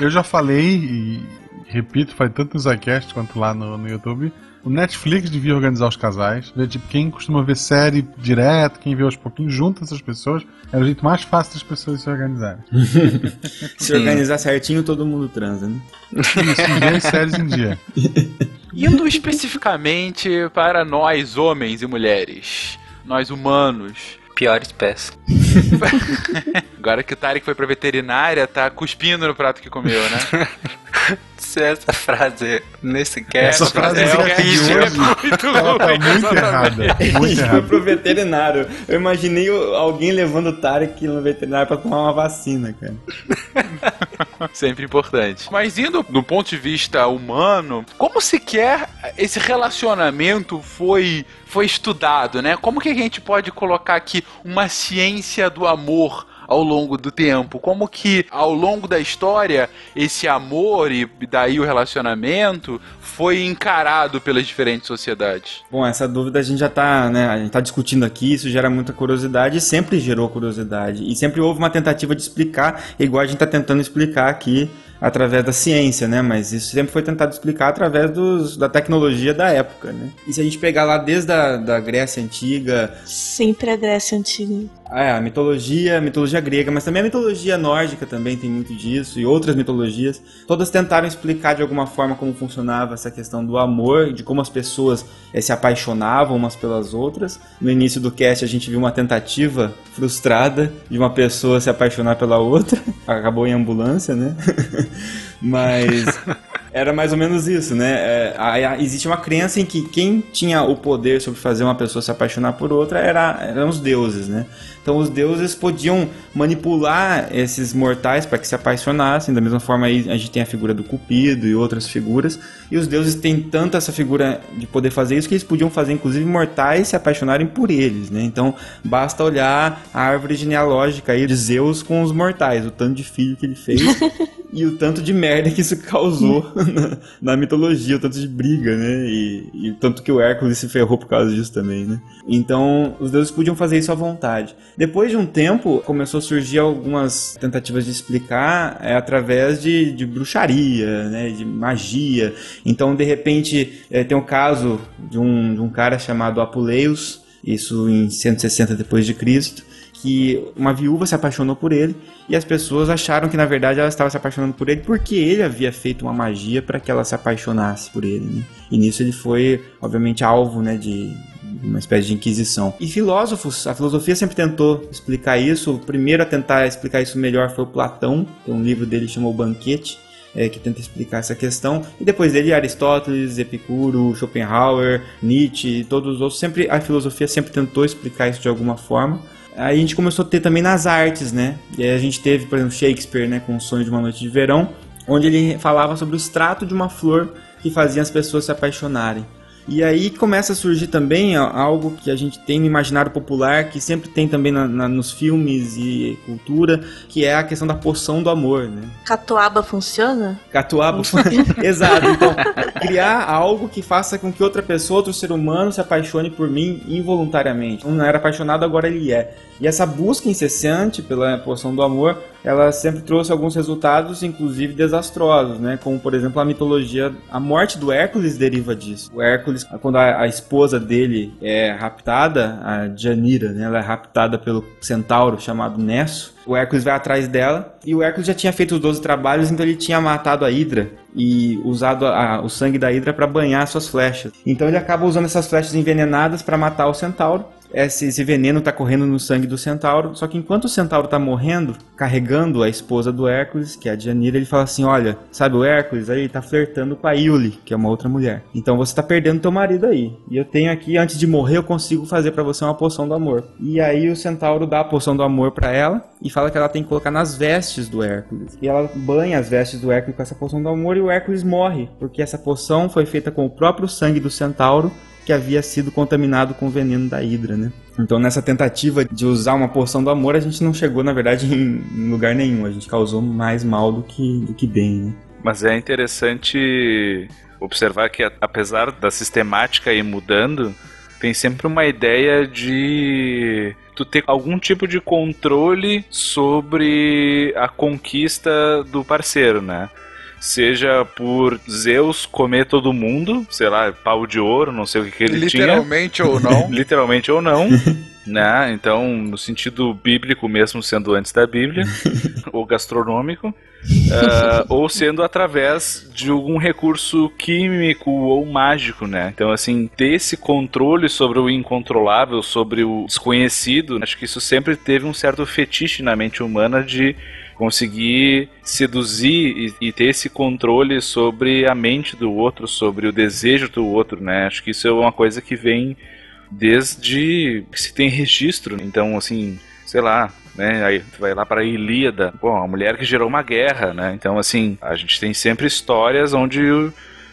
Eu já falei e repito, faz tanto no Zycast quanto lá no, no YouTube o Netflix devia organizar os casais, ver tipo, quem costuma ver série direto, quem vê aos pouquinhos, junta essas pessoas. Era o jeito mais fácil das pessoas se organizarem. [LAUGHS] se organizar certinho, todo mundo transa, né? Isso, ver as séries em dia. [LAUGHS] Indo especificamente para nós, homens e mulheres, nós humanos, pior espécie. [LAUGHS] Agora que o Tarek foi pra veterinária, tá cuspindo no prato que comeu, né? Essa frase nesse cast. Essa frase é, horrível. É muito Ela tá muito errada. Muito errada. Foi [LAUGHS] pro veterinário. Eu imaginei alguém levando o Tarek no veterinário pra tomar uma vacina, cara. [LAUGHS] Sempre importante. Mas indo do ponto de vista humano, como sequer esse relacionamento foi foi estudado, né? Como que a gente pode colocar aqui uma ciência do amor ao longo do tempo? Como que ao longo da história esse amor e daí o relacionamento foi encarado pelas diferentes sociedades? Bom, essa dúvida a gente já está, né, a gente tá discutindo aqui, isso gera muita curiosidade e sempre gerou curiosidade. E sempre houve uma tentativa de explicar, igual a gente está tentando explicar aqui através da ciência, né? Mas isso sempre foi tentado explicar através dos, da tecnologia da época, né? E se a gente pegar lá desde a da Grécia Antiga... Sempre a Grécia Antiga. É, a mitologia, a mitologia grega, mas também a mitologia nórdica também tem muito disso, e outras mitologias. Todas tentaram explicar de alguma forma como funcionava essa questão do amor, de como as pessoas é, se apaixonavam umas pelas outras. No início do cast a gente viu uma tentativa frustrada de uma pessoa se apaixonar pela outra. [LAUGHS] Acabou em ambulância, né? [LAUGHS] mas [LAUGHS] era mais ou menos isso, né? É, a, a, existe uma crença em que quem tinha o poder sobre fazer uma pessoa se apaixonar por outra era, eram os deuses, né? Então os deuses podiam manipular esses mortais para que se apaixonassem. Da mesma forma aí a gente tem a figura do Cupido e outras figuras. E os deuses têm tanto essa figura de poder fazer isso que eles podiam fazer inclusive mortais se apaixonarem por eles, né? Então basta olhar a árvore genealógica aí de Zeus com os mortais, o tanto de filho que ele fez [LAUGHS] e o tanto de merda que isso causou [LAUGHS] na, na mitologia, o tanto de briga, né? E, e o tanto que o Hércules se ferrou por causa disso também, né? Então os deuses podiam fazer isso à vontade. Depois de um tempo, começou a surgir algumas tentativas de explicar é, através de, de bruxaria, né, de magia. Então, de repente, é, tem o um caso de um, de um cara chamado Apuleius, isso em 160 depois de Cristo, que uma viúva se apaixonou por ele e as pessoas acharam que na verdade ela estava se apaixonando por ele porque ele havia feito uma magia para que ela se apaixonasse por ele. Né? E nisso ele foi, obviamente, alvo né, de, uma espécie de inquisição. E filósofos, a filosofia sempre tentou explicar isso. O primeiro a tentar explicar isso melhor foi o Platão, tem um livro dele chamado O Banquete, é, que tenta explicar essa questão. E depois dele, Aristóteles, Epicuro, Schopenhauer, Nietzsche, todos os outros. Sempre a filosofia sempre tentou explicar isso de alguma forma. Aí a gente começou a ter também nas artes, né? E aí a gente teve, por exemplo, Shakespeare, né, com o Sonho de uma Noite de Verão, onde ele falava sobre o extrato de uma flor que fazia as pessoas se apaixonarem. E aí começa a surgir também algo que a gente tem no imaginário popular, que sempre tem também na, na, nos filmes e cultura, que é a questão da poção do amor, né? Catuaba funciona? Catuaba funciona. [LAUGHS] Exato. Então, criar algo que faça com que outra pessoa, outro ser humano se apaixone por mim involuntariamente. Um não era apaixonado, agora ele é. E essa busca incessante pela poção do amor, ela sempre trouxe alguns resultados, inclusive desastrosos, né? Como, por exemplo, a mitologia, a morte do Hércules deriva disso. O Hércules, quando a, a esposa dele é raptada, a Janira, né? Ela é raptada pelo centauro chamado Nesso. O Hércules vai atrás dela e o Hércules já tinha feito os 12 trabalhos, então ele tinha matado a Hidra e usado a, o sangue da Hidra para banhar suas flechas. Então ele acaba usando essas flechas envenenadas para matar o centauro esse, esse veneno está correndo no sangue do centauro. Só que enquanto o centauro está morrendo, carregando a esposa do Hércules, que é a Dianira, ele fala assim: Olha, sabe o Hércules aí tá flertando com a Iule, que é uma outra mulher. Então você está perdendo teu marido aí. E eu tenho aqui, antes de morrer, eu consigo fazer para você uma poção do amor. E aí o centauro dá a poção do amor para ela e fala que ela tem que colocar nas vestes do Hércules. E ela banha as vestes do Hércules com essa poção do amor e o Hércules morre, porque essa poção foi feita com o próprio sangue do centauro que havia sido contaminado com o veneno da Hidra, né? Então, nessa tentativa de usar uma porção do amor, a gente não chegou, na verdade, [LAUGHS] em lugar nenhum. A gente causou mais mal do que, do que bem, né? Mas é interessante observar que, apesar da sistemática ir mudando, tem sempre uma ideia de tu ter algum tipo de controle sobre a conquista do parceiro, né? Seja por Zeus comer todo mundo, sei lá, pau de ouro, não sei o que, que ele Literalmente tinha. ou não. Literalmente ou não. [LAUGHS] [LAUGHS] né? Então, no sentido bíblico, mesmo sendo antes da Bíblia, [LAUGHS] ou gastronômico, uh, ou sendo através de algum recurso químico ou mágico, né? Então, assim, ter esse controle sobre o incontrolável, sobre o desconhecido, acho que isso sempre teve um certo fetiche na mente humana de conseguir seduzir e, e, ter esse controle sobre a mente do outro, sobre o desejo do outro, né? Acho que isso é uma coisa que vem desde que se tem registro. Então, assim, sei lá, né? Aí vai lá para a Ilíada, bom, a mulher que gerou uma guerra, né? Então, assim, a gente tem sempre histórias onde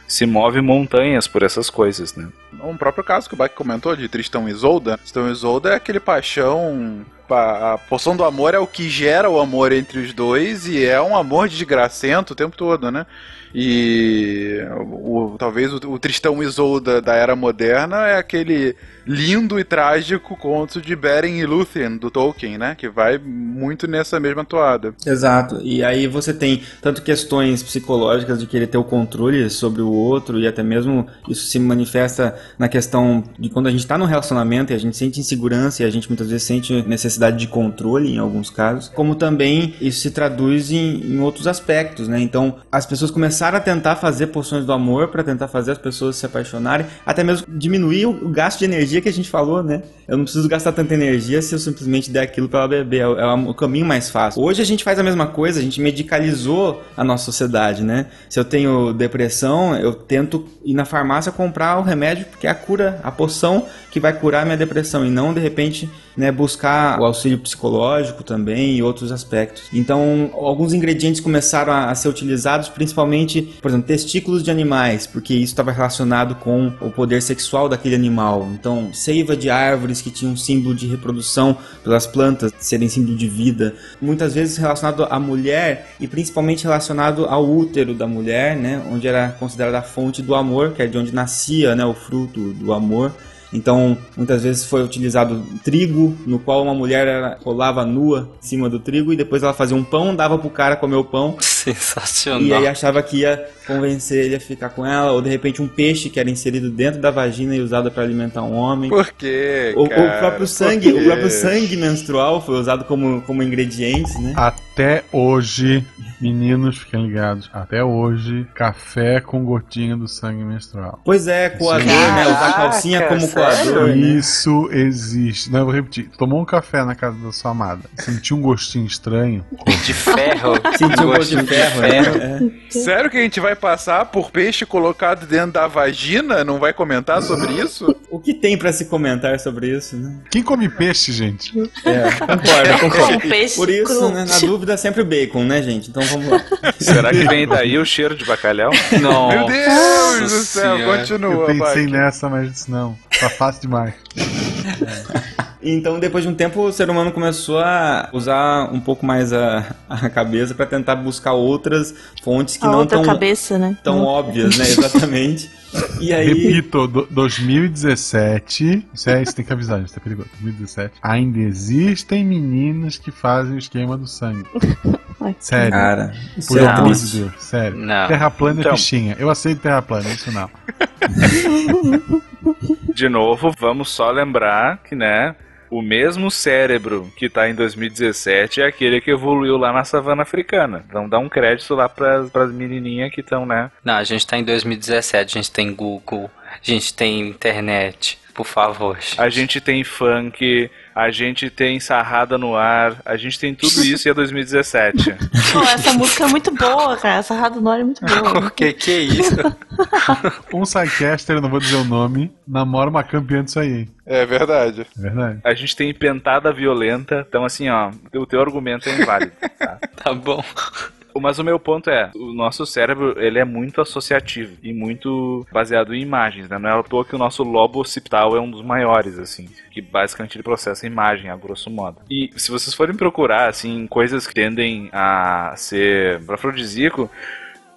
se move montanhas por essas coisas, né? Um próprio caso que o Bach comentou de Tristão e Isolda. Tristão e Isolda é aquele paixão a poção do amor é o que gera o amor entre os dois e é um amor desgracento o tempo todo, né? E o, talvez o, o Tristão Isolda da era moderna é aquele lindo e trágico conto de Beren e Lúthien, do Tolkien, né? Que vai muito nessa mesma toada. Exato. E aí você tem tanto questões psicológicas de querer ter o controle sobre o outro e até mesmo isso se manifesta na questão de quando a gente está num relacionamento e a gente sente insegurança e a gente muitas vezes sente necessidade de controle em alguns casos, como também isso se traduz em, em outros aspectos, né? Então as pessoas começaram a tentar fazer poções do amor para tentar fazer as pessoas se apaixonarem, até mesmo diminuir o gasto de energia energia que a gente falou, né? Eu não preciso gastar tanta energia se eu simplesmente der aquilo para ela beber. É, é o caminho mais fácil. Hoje a gente faz a mesma coisa, a gente medicalizou a nossa sociedade, né? Se eu tenho depressão, eu tento ir na farmácia comprar o remédio porque é a cura, a poção que vai curar minha depressão e não de repente né, buscar o auxílio psicológico também e outros aspectos. Então, alguns ingredientes começaram a, a ser utilizados, principalmente, por exemplo, testículos de animais, porque isso estava relacionado com o poder sexual daquele animal. Então, seiva de árvores que tinham símbolo de reprodução pelas plantas serem símbolo de vida, muitas vezes relacionado à mulher e principalmente relacionado ao útero da mulher, né, onde era considerada a fonte do amor, que é de onde nascia, né, o fruto do amor. Então, muitas vezes foi utilizado trigo, no qual uma mulher rolava nua em cima do trigo e depois ela fazia um pão, dava pro cara comer o pão. Sensacional. E aí achava que ia convencer ele a ficar com ela, ou de repente um peixe que era inserido dentro da vagina e usado para alimentar um homem. Por quê? O, o próprio sangue, o próprio sangue menstrual foi usado como, como ingrediente, né? Até hoje, meninos, fiquem ligados. Até hoje, café com gotinha do sangue menstrual. Pois é, coador, né? Usar calcinha como coador. Né? Isso existe. Não, eu vou repetir. Tomou um café na casa da sua amada, sentiu um gostinho estranho. De ferro. Sentiu um gosto de ferro. ferro. É. Sério que a gente vai passar por peixe colocado dentro da vagina? Não vai comentar sobre isso? O que tem para se comentar sobre isso, né? Quem come peixe, gente? É, concordo, concordo. Peixe Por isso, né, na dúvida, sempre bacon, né, gente? Então vamos lá. Será que vem daí o cheiro de bacalhau? Não. Meu Deus do céu, continua. Eu pensei nessa, mas não. Tá fácil demais. É. Então, depois de um tempo, o ser humano começou a usar um pouco mais a, a cabeça para tentar buscar outras fontes que a não tão, cabeça, né? tão óbvias, né? [LAUGHS] Exatamente. E aí... Repito, do, 2017. Isso, é, isso tem que avisar, isso é perigoso. 2017. Ainda existem meninas que fazem o esquema do sangue. [LAUGHS] Sério. Cara, por é amor de Deus, sério. Não. Terra plana é então... é fichinha. Eu aceito terra plana, isso não. [LAUGHS] De novo, vamos só lembrar que, né? O mesmo cérebro que tá em 2017 é aquele que evoluiu lá na savana africana. Então dá um crédito lá para as menininhas que estão, né? Não, a gente tá em 2017, a gente tem Google, a gente tem internet, por favor. Gente. A gente tem funk, a gente tem Sarrada no Ar, a gente tem tudo isso e é 2017. [LAUGHS] Pô, essa música é muito boa, cara. Sarrada no Ar é muito boa. [LAUGHS] o que que é isso? [LAUGHS] um sidecaster, não vou dizer o nome, namora uma campeã disso aí, hein? É verdade. É verdade. A gente tem pentada violenta, então assim, ó, o teu argumento é inválido. Tá, tá bom. Mas o meu ponto é, o nosso cérebro, ele é muito associativo e muito baseado em imagens, né? Não é à toa que o nosso lobo occipital é um dos maiores, assim, que basicamente ele processa imagem, a grosso modo. E se vocês forem procurar, assim, coisas que tendem a ser afrodisíaco,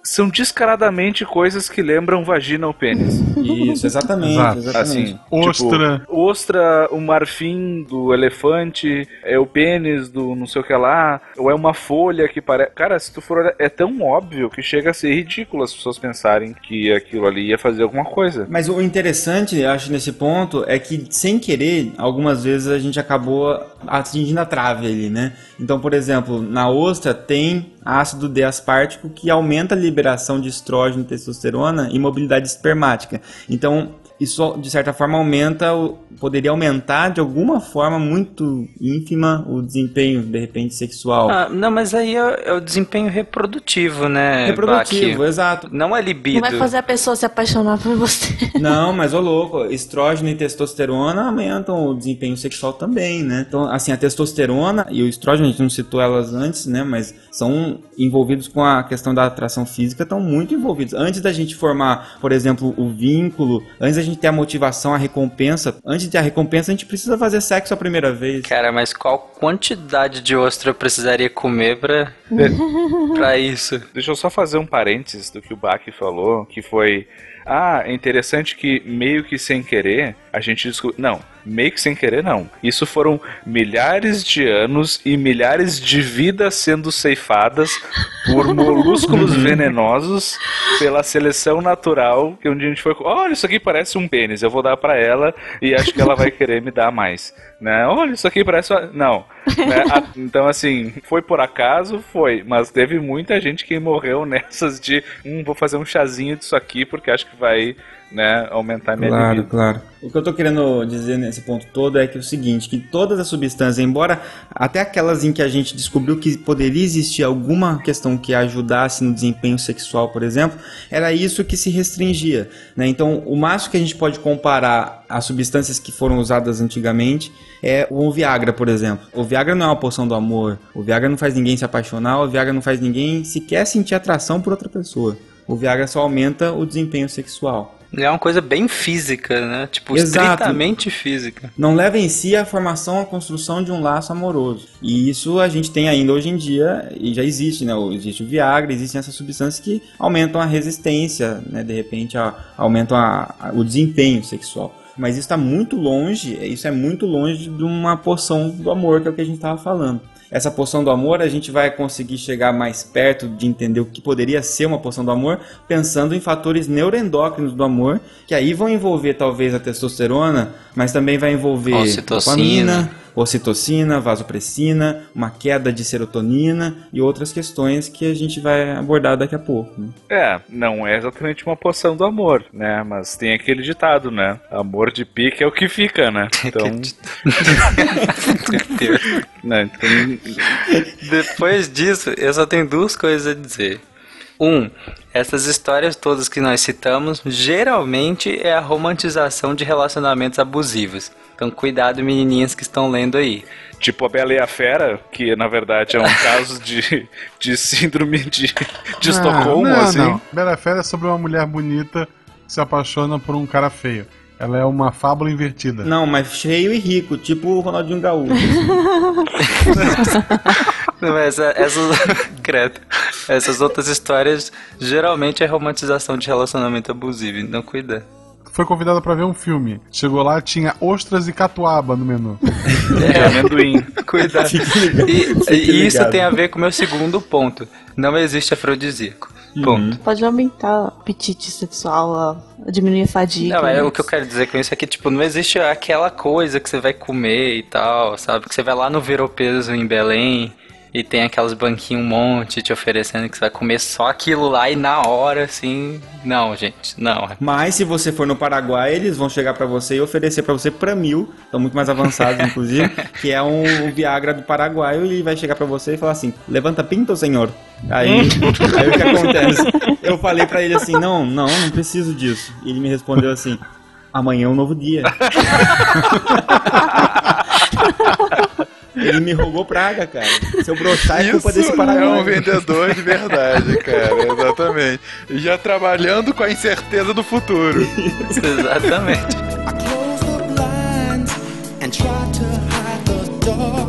são descaradamente coisas que lembram vagina ou pênis. Isso, exatamente, Exato. exatamente. Assim, ostra. Tipo, ostra, o marfim do elefante, é o pênis do não sei o que lá, ou é uma folha que parece. Cara, se tu for olhar, é tão óbvio que chega a ser ridículo as pessoas pensarem que aquilo ali ia fazer alguma coisa. Mas o interessante, acho, nesse ponto, é que sem querer, algumas vezes a gente acabou atingindo a trave ali, né? Então, por exemplo, na ostra tem ácido D-aspartico que aumenta a liberação de estrógeno testosterona e mobilidade espermática. Então, isso de certa forma aumenta, poderia aumentar de alguma forma muito ínfima o desempenho de repente sexual. Ah, não, mas aí é, é, o desempenho reprodutivo, né? Reprodutivo, Bach? exato. Não é libido. Não vai fazer a pessoa se apaixonar por você. [LAUGHS] Não, mas ô louco, estrógeno e testosterona aumentam o desempenho sexual também, né? Então, assim, a testosterona e o estrógeno, a gente não citou elas antes, né? Mas são envolvidos com a questão da atração física, estão muito envolvidos. Antes da gente formar, por exemplo, o vínculo, antes da gente ter a motivação, a recompensa, antes de ter a recompensa, a gente precisa fazer sexo a primeira vez. Cara, mas qual quantidade de ostra eu precisaria comer pra, [LAUGHS] pra isso? Deixa eu só fazer um parênteses do que o Bach falou, que foi. Ah, é interessante que meio que sem querer a gente descobriu. Não, meio que sem querer não. Isso foram milhares de anos e milhares de vidas sendo ceifadas por [LAUGHS] molúsculos venenosos pela seleção natural, que onde a gente foi, olha, isso aqui parece um pênis, eu vou dar para ela e acho que ela vai querer me dar mais, né? Olha, isso aqui parece não. Né? A, então assim, foi por acaso, foi, mas teve muita gente que morreu nessas de, hum, vou fazer um chazinho disso aqui porque acho que vai né, aumentar a minha Claro, libido. claro. O que eu tô querendo dizer nesse ponto todo é que é o seguinte, que todas as substâncias, embora até aquelas em que a gente descobriu que poderia existir alguma questão que ajudasse no desempenho sexual, por exemplo, era isso que se restringia, né? Então, o máximo que a gente pode comparar as substâncias que foram usadas antigamente é o Viagra, por exemplo. O Viagra não é uma poção do amor, o Viagra não faz ninguém se apaixonar, o Viagra não faz ninguém sequer sentir atração por outra pessoa. O Viagra só aumenta o desempenho sexual. É uma coisa bem física, né? Tipo, Exato. estritamente física. não leva em si a formação, a construção de um laço amoroso. E isso a gente tem ainda hoje em dia, e já existe, né? Existe o Viagra, existem essas substâncias que aumentam a resistência, né? De repente a- aumentam a- a- o desempenho sexual. Mas isso está muito longe, isso é muito longe de uma poção do amor, que é o que a gente estava falando. Essa poção do amor, a gente vai conseguir chegar mais perto de entender o que poderia ser uma poção do amor, pensando em fatores neuroendócrinos do amor, que aí vão envolver talvez a testosterona, mas também vai envolver Ocitocina. dopamina, ocitocina, vasopressina, uma queda de serotonina e outras questões que a gente vai abordar daqui a pouco. né? É, não é exatamente uma poção do amor, né? Mas tem aquele ditado, né? Amor de pique é o que fica, né? [LAUGHS] Então. [LAUGHS] né, tem- Depois disso, eu só tenho duas coisas a dizer. Um, essas histórias todas que nós citamos, geralmente é a romantização de relacionamentos abusivos. Então, cuidado, menininhas que estão lendo aí. Tipo a Bela e a Fera, que na verdade é um [LAUGHS] caso de, de síndrome de, de Estocolmo, não, assim. Não. Bela Fera é sobre uma mulher bonita que se apaixona por um cara feio. Ela é uma fábula invertida. Não, mas cheio e rico, tipo o Ronaldinho Gaúcho. [LAUGHS] Não, essa, essas, [LAUGHS] credo. essas outras histórias geralmente é romantização de relacionamento abusivo, então cuida. Foi convidada pra ver um filme. Chegou lá, tinha ostras e catuaba no menu. De [LAUGHS] amendoim. Cuidado. Fique ligado, E, fique e isso tem a ver com o meu segundo ponto. Não existe afrodisíaco. Ponto. Pode aumentar o apetite sexual, diminuir a fadiga. Não, é mas- o que eu quero dizer com isso é que, tipo, não existe aquela coisa que você vai comer e tal, sabe? Que você vai lá no Veropeso em Belém e tem aquelas banquinhas um monte te oferecendo que você vai comer só aquilo lá e na hora, assim. Não, gente, não. Mas se você for no Paraguai, eles vão chegar pra você e oferecer pra você Pramil, estão muito mais avançados [LAUGHS] inclusive, que é um Viagra do Paraguai, e ele vai chegar pra você e falar assim: "Levanta pinto, senhor". Aí, [LAUGHS] aí o que acontece? Eu falei pra ele assim: "Não, não, não preciso disso". E ele me respondeu assim: "Amanhã é um novo dia". [LAUGHS] Ele me rogou praga, cara. Se eu brotar é culpa desse Isso Paraguai. é um vendedor de verdade, cara. [LAUGHS] Exatamente. E Já trabalhando com a incerteza do futuro. Exatamente. Close the blinds and try to hide the darkness.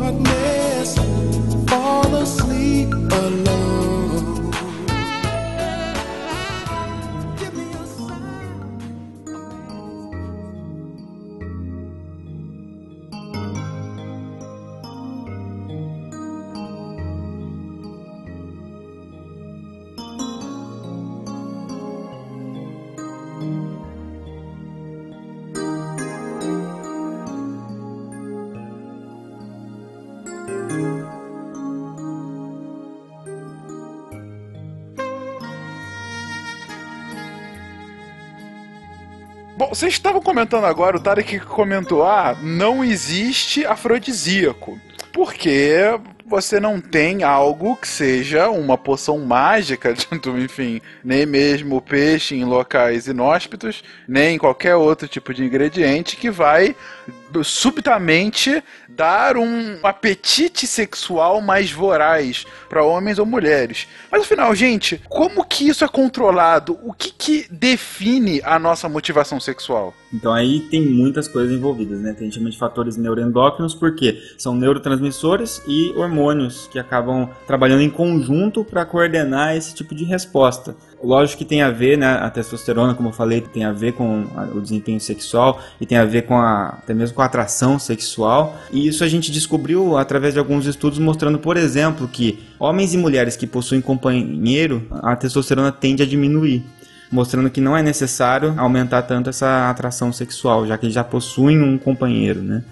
Vocês estavam comentando agora, o Tarek comentou: ah, não existe afrodisíaco. Porque você não tem algo que seja uma poção mágica, [LAUGHS] enfim, nem mesmo peixe em locais inóspitos, nem qualquer outro tipo de ingrediente que vai subitamente dar um apetite sexual mais voraz para homens ou mulheres. Mas afinal, gente, como que isso é controlado? O que, que define a nossa motivação sexual? Então aí tem muitas coisas envolvidas, né? Tem chama de fatores neuroendócrinos, porque são neurotransmissores e hormônios que acabam trabalhando em conjunto para coordenar esse tipo de resposta. Lógico que tem a ver, né? A testosterona, como eu falei, tem a ver com o desempenho sexual e tem a ver com a, até mesmo com a atração sexual. E isso a gente descobriu através de alguns estudos mostrando, por exemplo, que homens e mulheres que possuem companheiro, a testosterona tende a diminuir mostrando que não é necessário aumentar tanto essa atração sexual, já que eles já possuem um companheiro, né?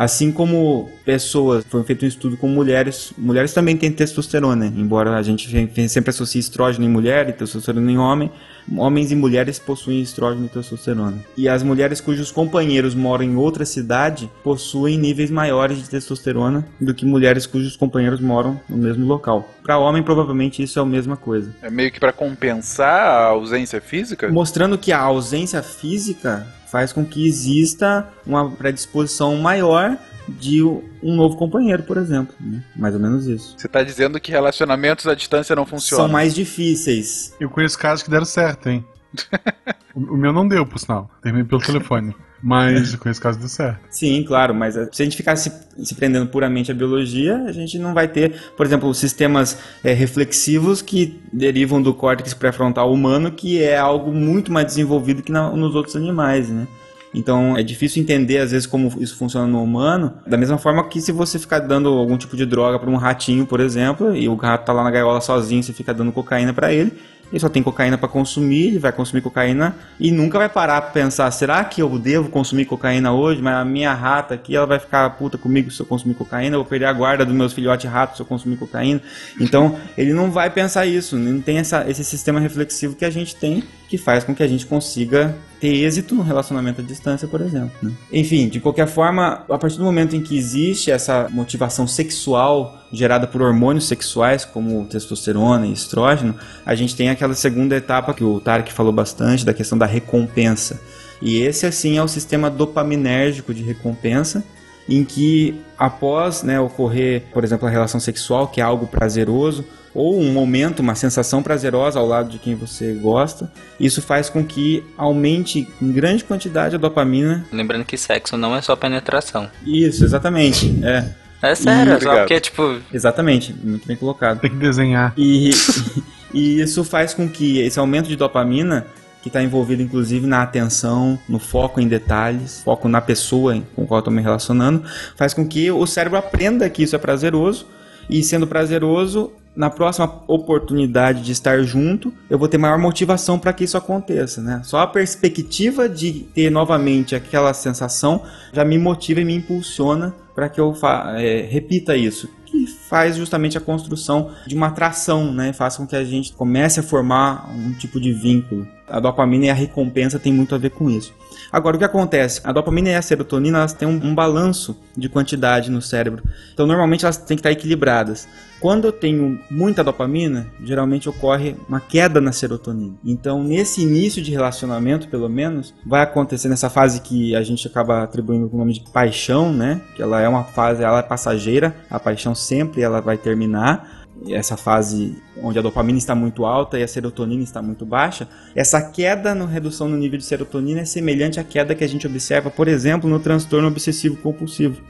Assim como pessoas, foi feito um estudo com mulheres, mulheres também têm testosterona, embora a gente sempre associe estrógeno em mulher e testosterona em homem, homens e mulheres possuem estrógeno e testosterona. E as mulheres cujos companheiros moram em outra cidade possuem níveis maiores de testosterona do que mulheres cujos companheiros moram no mesmo local. Para homem, provavelmente isso é a mesma coisa. É meio que para compensar a ausência física? Mostrando que a ausência física faz com que exista uma predisposição maior de um novo companheiro, por exemplo. Né? Mais ou menos isso. Você tá dizendo que relacionamentos à distância não funcionam? São mais difíceis. Eu conheço casos que deram certo, hein? [LAUGHS] o meu não deu, por sinal. Terminei pelo telefone. Mas com esse caso deu certo. Sim, claro, mas eh, se a gente ficar se, se prendendo puramente à biologia, a gente não vai ter, por exemplo, sistemas é, reflexivos que derivam do córtex pré-frontal humano, que é algo muito mais desenvolvido que na, nos outros animais, né? Então é difícil entender às vezes como isso funciona no humano, da mesma forma que se você ficar dando algum tipo de droga para um ratinho, por exemplo, e o rato tá lá na gaiola sozinho, você fica dando cocaína para ele, ele só tem cocaína para consumir, ele vai consumir cocaína e nunca vai parar para pensar, será que eu devo consumir cocaína hoje? Mas a minha rata aqui, ela vai ficar puta comigo se eu consumir cocaína, eu vou perder a guarda dos meus filhotes ratos se eu consumir cocaína. Então, ele não vai pensar isso, não tem essa, esse sistema reflexivo que a gente tem, que faz com que a gente consiga ter êxito no relacionamento à distância, por exemplo. Né? Enfim, de qualquer forma, a partir do momento em que existe essa motivação sexual gerada por hormônios sexuais, como testosterona e estrógeno, a gente tem aquela segunda etapa que o Tarek falou bastante, da questão da recompensa. E esse, assim, é o sistema dopaminérgico de recompensa, em que após né, ocorrer, por exemplo, a relação sexual, que é algo prazeroso, ou um momento, uma sensação prazerosa ao lado de quem você gosta. Isso faz com que aumente em grande quantidade a dopamina. Lembrando que sexo não é só penetração. Isso, exatamente. É. É sério, e, só porque, tipo. Exatamente, muito bem colocado. Tem que desenhar. E, [LAUGHS] e isso faz com que esse aumento de dopamina que está envolvido inclusive na atenção, no foco em detalhes, foco na pessoa com qual estou me relacionando, faz com que o cérebro aprenda que isso é prazeroso e sendo prazeroso, na próxima oportunidade de estar junto, eu vou ter maior motivação para que isso aconteça, né? Só a perspectiva de ter novamente aquela sensação já me motiva e me impulsiona para que eu é, repita isso que faz justamente a construção de uma atração, né? Faz com que a gente comece a formar um tipo de vínculo. A dopamina e a recompensa tem muito a ver com isso. Agora, o que acontece? A dopamina e a serotonina elas têm um, um balanço de quantidade no cérebro. Então, normalmente elas têm que estar equilibradas. Quando eu tenho muita dopamina, geralmente ocorre uma queda na serotonina. Então, nesse início de relacionamento, pelo menos, vai acontecer nessa fase que a gente acaba atribuindo o nome de paixão, né? Que ela é uma fase, ela é passageira. A paixão sempre ela vai terminar essa fase onde a dopamina está muito alta e a serotonina está muito baixa, essa queda na redução no nível de serotonina é semelhante à queda que a gente observa, por exemplo, no transtorno obsessivo compulsivo.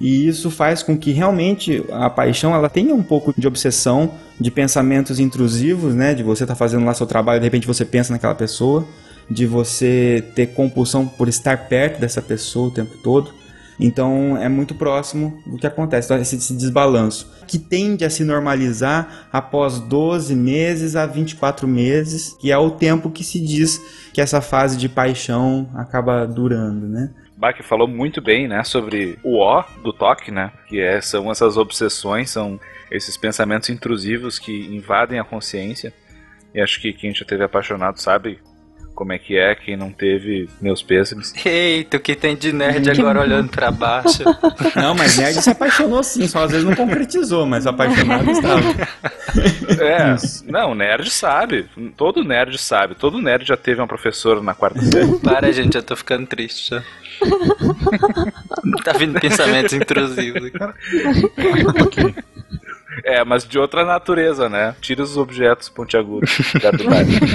E isso faz com que realmente a paixão ela tenha um pouco de obsessão, de pensamentos intrusivos, né? De você estar tá fazendo lá seu trabalho, de repente você pensa naquela pessoa, de você ter compulsão por estar perto dessa pessoa o tempo todo. Então é muito próximo do que acontece, então, esse, esse desbalanço, que tende a se normalizar após 12 meses a 24 meses, que é o tempo que se diz que essa fase de paixão acaba durando, né? Bach falou muito bem, né, sobre o O do toque, né, que é, são essas obsessões, são esses pensamentos intrusivos que invadem a consciência. E acho que quem já teve apaixonado sabe como é que é, quem não teve, meus pêsames. [LAUGHS] Eita, o que tem de nerd agora olhando pra baixo? [LAUGHS] Não, mas nerd se apaixonou sim, só às vezes não concretizou, mas apaixonado estava. É, [LAUGHS] não, nerd sabe. Todo nerd sabe. Todo nerd já teve uma professora na quarta série. Para, gente, eu tô ficando triste já. tá vindo pensamentos intrusivos aqui. É, mas de outra natureza, né? Tira os objetos pontiagudos. Gato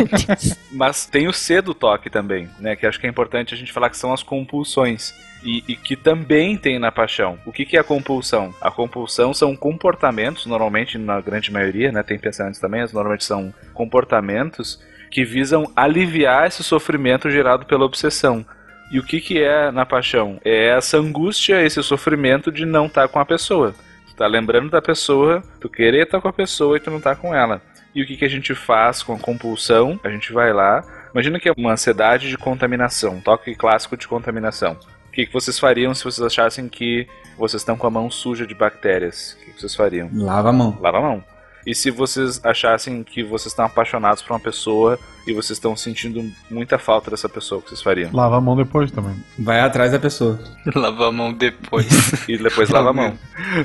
[LAUGHS] mas tem o C do toque também, né? Que acho que é importante a gente falar que são as compulsões. E, e, que também tem na paixão. O que, que é a compulsão? A compulsão são comportamentos, normalmente na grande maioria, né? Tem pensamentos também, mas normalmente são comportamentos que visam aliviar esse sofrimento gerado pela obsessão. E o que, que é na paixão? É essa angústia, esse sofrimento de não estar com a pessoa. Tá lembrando da pessoa, tu querer estar com a pessoa e tu não tá com ela. E o que, que a gente faz com a compulsão? A gente vai lá. Imagina que é uma ansiedade de contaminação, toque clássico de contaminação. O que, que vocês fariam se vocês achassem que vocês estão com a mão suja de bactérias? O que, que vocês fariam? Lava a mão. Lava a mão. E se vocês achassem que vocês estão apaixonados por uma pessoa e vocês estão sentindo muita falta dessa pessoa, o que vocês fariam? Lava a mão depois também. Vai atrás da pessoa. [LAUGHS] Lava a mão depois. [LAUGHS] e depois lava a mão.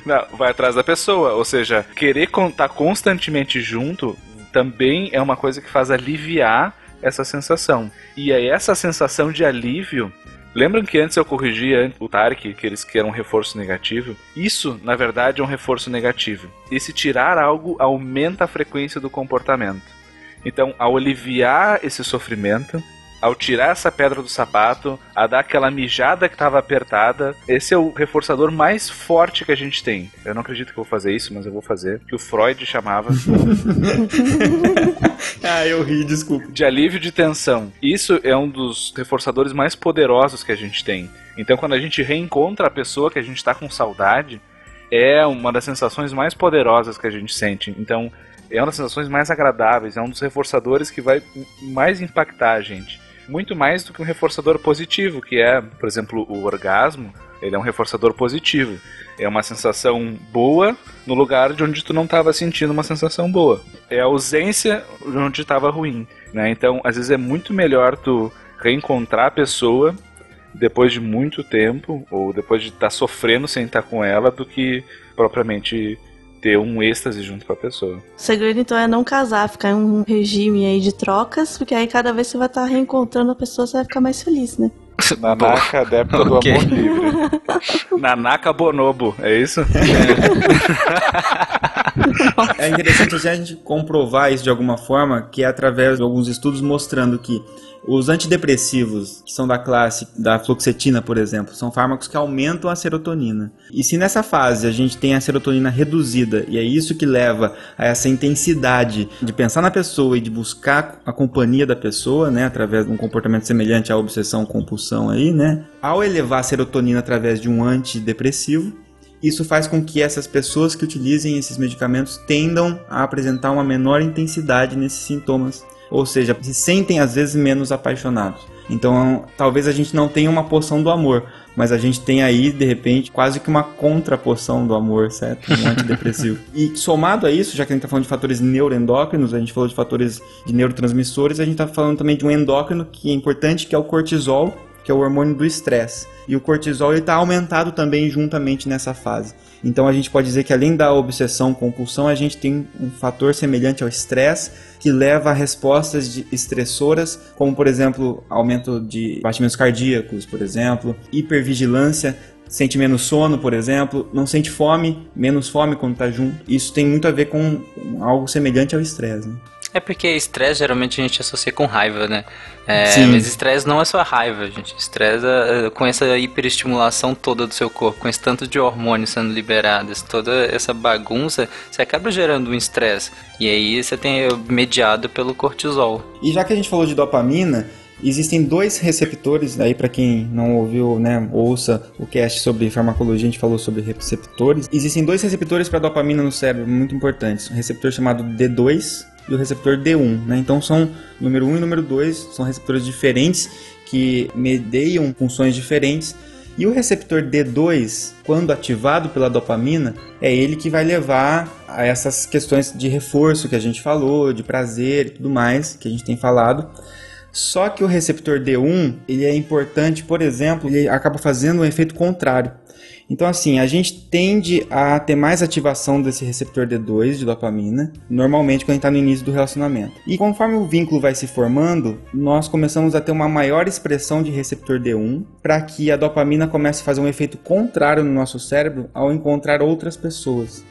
Não, vai atrás da pessoa. Ou seja, querer estar constantemente junto também é uma coisa que faz aliviar essa sensação. E é essa sensação de alívio Lembram que antes eu corrigia o Tarek, que eles querem um reforço negativo? Isso, na verdade, é um reforço negativo. E se tirar algo, aumenta a frequência do comportamento. Então, ao aliviar esse sofrimento, ao tirar essa pedra do sapato, a dar aquela mijada que estava apertada. Esse é o reforçador mais forte que a gente tem. Eu não acredito que eu vou fazer isso, mas eu vou fazer. Que o Freud chamava. [LAUGHS] ah, eu ri, desculpa. De alívio de tensão. Isso é um dos reforçadores mais poderosos que a gente tem. Então, quando a gente reencontra a pessoa que a gente está com saudade, é uma das sensações mais poderosas que a gente sente. Então, é uma das sensações mais agradáveis, é um dos reforçadores que vai mais impactar a gente muito mais do que um reforçador positivo, que é, por exemplo, o orgasmo. Ele é um reforçador positivo. É uma sensação boa no lugar de onde tu não estava sentindo uma sensação boa. É a ausência de onde estava ruim. Né? Então, às vezes é muito melhor tu reencontrar a pessoa depois de muito tempo, ou depois de estar tá sofrendo sem estar com ela, do que propriamente ter um êxtase junto com a pessoa. O segredo então é não casar, ficar em um regime aí de trocas, porque aí cada vez que você vai estar reencontrando a pessoa, você vai ficar mais feliz, né? [LAUGHS] Nanaka, adepta do amor livre. [LAUGHS] Nanaka Bonobo, é isso? É. [LAUGHS] [LAUGHS] é interessante a gente comprovar isso de alguma forma, que é através de alguns estudos mostrando que os antidepressivos, que são da classe da fluoxetina, por exemplo, são fármacos que aumentam a serotonina. E se nessa fase a gente tem a serotonina reduzida, e é isso que leva a essa intensidade de pensar na pessoa e de buscar a companhia da pessoa, né, através de um comportamento semelhante à obsessão compulsão aí, né? Ao elevar a serotonina através de um antidepressivo, isso faz com que essas pessoas que utilizem esses medicamentos tendam a apresentar uma menor intensidade nesses sintomas ou seja, se sentem às vezes menos apaixonados. Então, talvez a gente não tenha uma poção do amor, mas a gente tem aí, de repente, quase que uma contrapoção do amor, certo? Um antidepressivo. [LAUGHS] e somado a isso, já que a gente está falando de fatores neuroendócrinos, a gente falou de fatores de neurotransmissores, a gente está falando também de um endócrino que é importante, que é o cortisol, que é o hormônio do estresse. E o cortisol está aumentado também juntamente nessa fase. Então a gente pode dizer que além da obsessão compulsão, a gente tem um fator semelhante ao estresse que leva a respostas estressoras, como por exemplo, aumento de batimentos cardíacos, por exemplo, hipervigilância, sente menos sono, por exemplo, não sente fome, menos fome quando está junto. Isso tem muito a ver com algo semelhante ao estresse. Né? É porque estresse geralmente a gente associa com raiva, né? É, Sim. Mas estresse não é só raiva, gente. Estresse é, com essa hiperestimulação toda do seu corpo, com esse tanto de hormônios sendo liberados, toda essa bagunça, você acaba gerando um estresse. E aí você tem mediado pelo cortisol. E já que a gente falou de dopamina, Existem dois receptores, aí para quem não ouviu, né, ouça o cast sobre farmacologia, a gente falou sobre receptores. Existem dois receptores para dopamina no cérebro muito importantes. Um receptor chamado D2 e o receptor D1. Né? Então são número 1 e número 2, são receptores diferentes que medeiam funções diferentes. E o receptor D2, quando ativado pela dopamina, é ele que vai levar a essas questões de reforço que a gente falou, de prazer e tudo mais, que a gente tem falado. Só que o receptor D1, ele é importante, por exemplo, ele acaba fazendo um efeito contrário. Então, assim, a gente tende a ter mais ativação desse receptor D2 de dopamina, normalmente quando a gente está no início do relacionamento. E conforme o vínculo vai se formando, nós começamos a ter uma maior expressão de receptor D1 para que a dopamina comece a fazer um efeito contrário no nosso cérebro ao encontrar outras pessoas.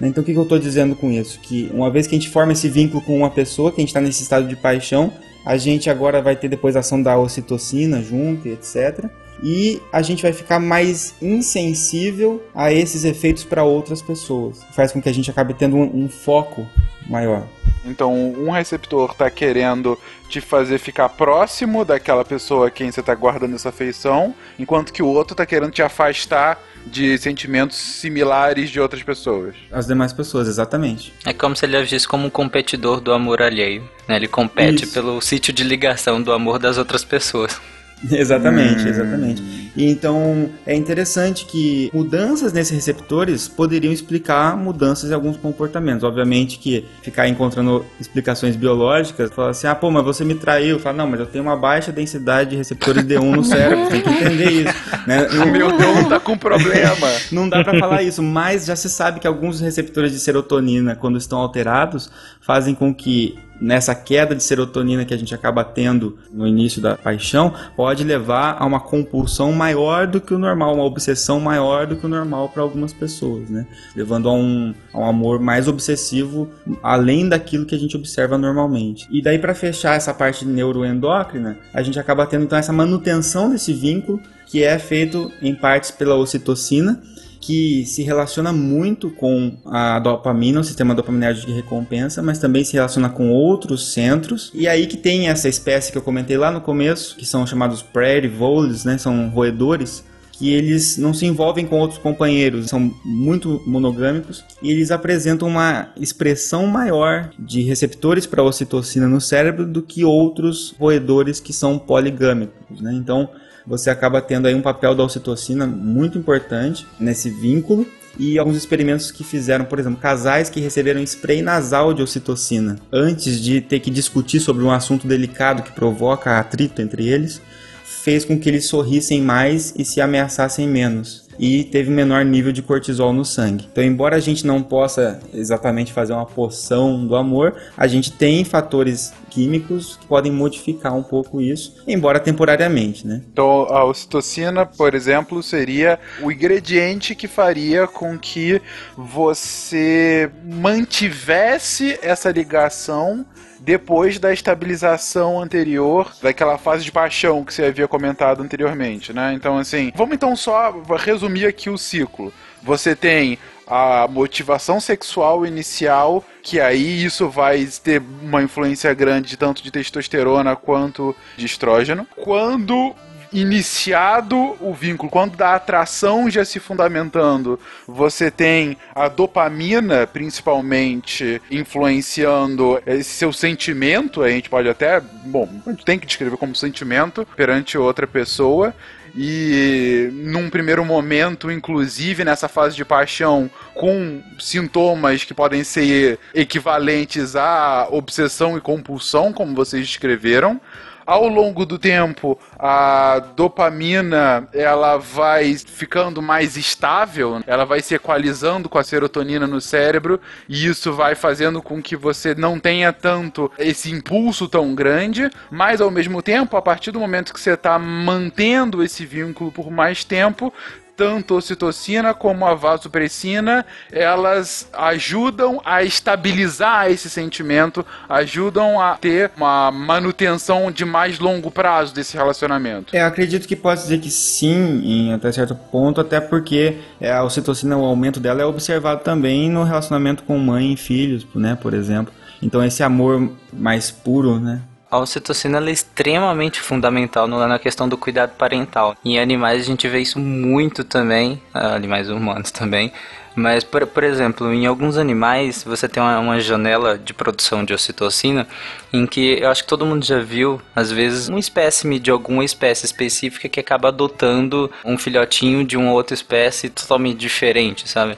Então, o que, eu estou dizendo com isso? Que uma vez que a gente forma esse vínculo com uma pessoa, que a gente está nesse estado de paixão, a gente agora vai ter depois a ação da ocitocina junto, etc e a gente vai ficar mais insensível a esses efeitos para outras pessoas. Faz com que a gente acabe tendo um, um foco maior. Então, um receptor está querendo te fazer ficar próximo daquela pessoa a quem você está guardando essa afeição, enquanto que o outro está querendo te afastar de sentimentos similares de outras pessoas. As demais pessoas, exatamente. É como se ele agisse como um competidor do amor alheio. Né? Ele compete Isso. pelo sítio de ligação do amor das outras pessoas. [LAUGHS] Exatamente, Hum. exatamente. E então é interessante que mudanças nesses receptores poderiam explicar mudanças em alguns comportamentos. Obviamente que ficar encontrando explicações biológicas, falar assim, ah, pô, mas você me traiu. Fala, não, mas eu tenho uma baixa densidade de receptores D1 no cérebro, tem que entender isso. Né? [LAUGHS] O meu Deus tá com problema. [LAUGHS] Não dá pra falar isso, mas já se sabe que alguns receptores de serotonina, quando estão alterados, fazem com que nessa queda de serotonina que a gente acaba tendo no início da paixão, pode levar a uma compulsão maior do que o normal, uma obsessão maior do que o normal para algumas pessoas, né? Levando a um, a um amor mais obsessivo, além daquilo que a gente observa normalmente. E daí para fechar essa parte neuroendócrina, a gente acaba tendo então essa manutenção desse vínculo que é feito em partes pela ocitocina que se relaciona muito com a dopamina, o sistema dopaminérgico de recompensa, mas também se relaciona com outros centros. E aí que tem essa espécie que eu comentei lá no começo, que são chamados prairie voles, né? São roedores que eles não se envolvem com outros companheiros, são muito monogâmicos e eles apresentam uma expressão maior de receptores para ocitocina no cérebro do que outros roedores que são poligâmicos, né? Então, você acaba tendo aí um papel da ocitocina muito importante nesse vínculo e alguns experimentos que fizeram, por exemplo, casais que receberam spray nasal de ocitocina antes de ter que discutir sobre um assunto delicado que provoca atrito entre eles, fez com que eles sorrissem mais e se ameaçassem menos. E teve menor nível de cortisol no sangue. Então, embora a gente não possa exatamente fazer uma poção do amor, a gente tem fatores químicos que podem modificar um pouco isso, embora temporariamente, né? Então, a ocitocina, por exemplo, seria o ingrediente que faria com que você mantivesse essa ligação depois da estabilização anterior daquela fase de paixão que você havia comentado anteriormente, né? Então, assim, vamos então só resumir aqui o ciclo. Você tem a motivação sexual inicial, que aí isso vai ter uma influência grande tanto de testosterona quanto de estrógeno. Quando iniciado o vínculo, quando da atração já se fundamentando, você tem a dopamina, principalmente, influenciando esse seu sentimento, a gente pode até, bom, a gente tem que descrever como sentimento perante outra pessoa, e num primeiro momento, inclusive nessa fase de paixão, com sintomas que podem ser equivalentes à obsessão e compulsão, como vocês descreveram. Ao longo do tempo, a dopamina ela vai ficando mais estável, ela vai se equalizando com a serotonina no cérebro e isso vai fazendo com que você não tenha tanto esse impulso tão grande, mas ao mesmo tempo, a partir do momento que você está mantendo esse vínculo por mais tempo, tanto a ocitocina como a vasopressina, elas ajudam a estabilizar esse sentimento, ajudam a ter uma manutenção de mais longo prazo desse relacionamento. É, eu acredito que pode dizer que sim, em até certo ponto, até porque é, a ocitocina, o aumento dela é observado também no relacionamento com mãe e filhos, né, por exemplo. Então esse amor mais puro, né, A ocitocina é extremamente fundamental na questão do cuidado parental. Em animais a gente vê isso muito também, ah, animais humanos também. Mas, por, por exemplo, em alguns animais você tem uma, uma janela de produção de ocitocina em que eu acho que todo mundo já viu, às vezes, um espécime de alguma espécie específica que acaba adotando um filhotinho de uma outra espécie totalmente diferente, sabe?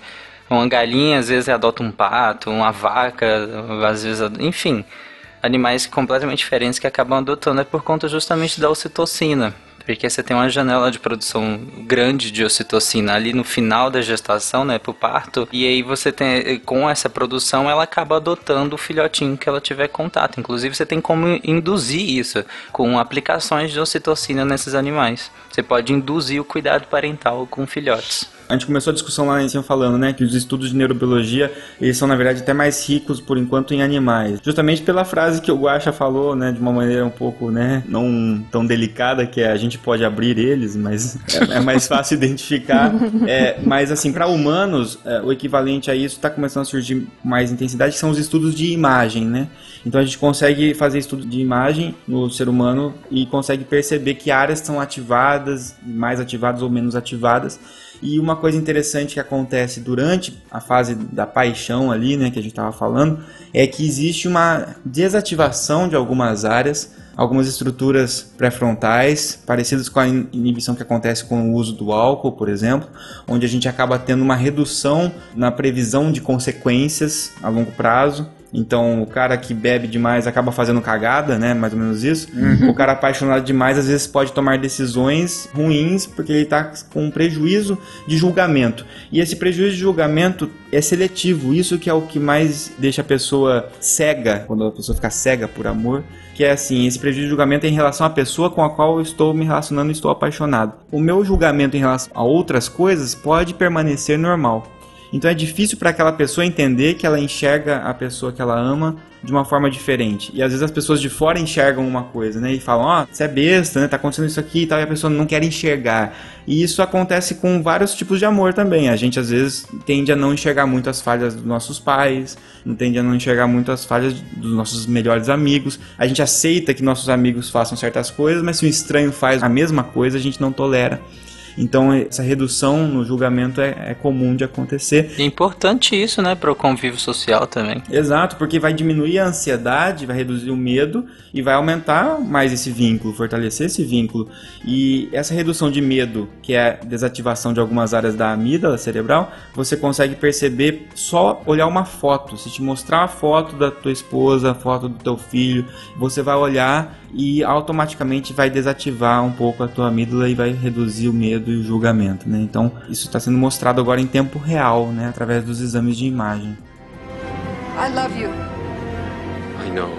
Uma galinha às vezes adota um pato, uma vaca, às vezes, enfim. Animais completamente diferentes que acabam adotando é por conta justamente da ocitocina. Porque você tem uma janela de produção grande de ocitocina ali no final da gestação, né, pro parto, e aí você tem, com essa produção, ela acaba adotando o filhotinho que ela tiver contato. Inclusive, você tem como induzir isso com aplicações de ocitocina nesses animais. Você pode induzir o cuidado parental com filhotes. A gente começou a discussão lá em cima falando, né, que os estudos de neurobiologia, eles são na verdade até mais ricos por enquanto em animais. Justamente pela frase que o Guaxa falou, né, de uma maneira um pouco, né, não tão delicada, que é a gente pode abrir eles, mas é, é mais fácil [LAUGHS] identificar. É, mas assim, para humanos, é, o equivalente a isso está começando a surgir mais intensidade, que são os estudos de imagem, né? Então a gente consegue fazer estudo de imagem no ser humano e consegue perceber que áreas são ativadas, mais ativadas ou menos ativadas. E uma coisa interessante que acontece durante a fase da paixão ali, né, que a gente estava falando, é que existe uma desativação de algumas áreas, algumas estruturas pré-frontais, parecidas com a inibição que acontece com o uso do álcool, por exemplo, onde a gente acaba tendo uma redução na previsão de consequências a longo prazo. Então, o cara que bebe demais acaba fazendo cagada, né? Mais ou menos isso. Uhum. O cara apaixonado demais às vezes pode tomar decisões ruins porque ele tá com um prejuízo de julgamento. E esse prejuízo de julgamento é seletivo. Isso que é o que mais deixa a pessoa cega, quando a pessoa fica cega por amor. Que é assim, esse prejuízo de julgamento é em relação à pessoa com a qual eu estou me relacionando e estou apaixonado. O meu julgamento em relação a outras coisas pode permanecer normal. Então é difícil para aquela pessoa entender que ela enxerga a pessoa que ela ama de uma forma diferente. E às vezes as pessoas de fora enxergam uma coisa, né? E falam, ó, oh, você é besta, né? Tá acontecendo isso aqui e tal, e a pessoa não quer enxergar. E isso acontece com vários tipos de amor também. A gente às vezes tende a não enxergar muito as falhas dos nossos pais, tende a não enxergar muito as falhas dos nossos melhores amigos. A gente aceita que nossos amigos façam certas coisas, mas se um estranho faz a mesma coisa, a gente não tolera. Então essa redução no julgamento é, é comum de acontecer. É importante isso, né, para o convívio social também. Exato, porque vai diminuir a ansiedade, vai reduzir o medo e vai aumentar mais esse vínculo, fortalecer esse vínculo. E essa redução de medo, que é a desativação de algumas áreas da amígdala cerebral, você consegue perceber só olhar uma foto. Se te mostrar a foto da tua esposa, a foto do teu filho, você vai olhar e automaticamente vai desativar um pouco a tua amígdala e vai reduzir o medo e o julgamento, né? Então, isso está sendo mostrado agora em tempo real, né, através dos exames de imagem. I love you. I know.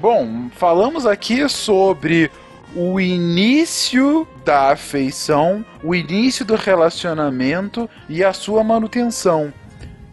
Bom, falamos aqui sobre o início da afeição, o início do relacionamento e a sua manutenção.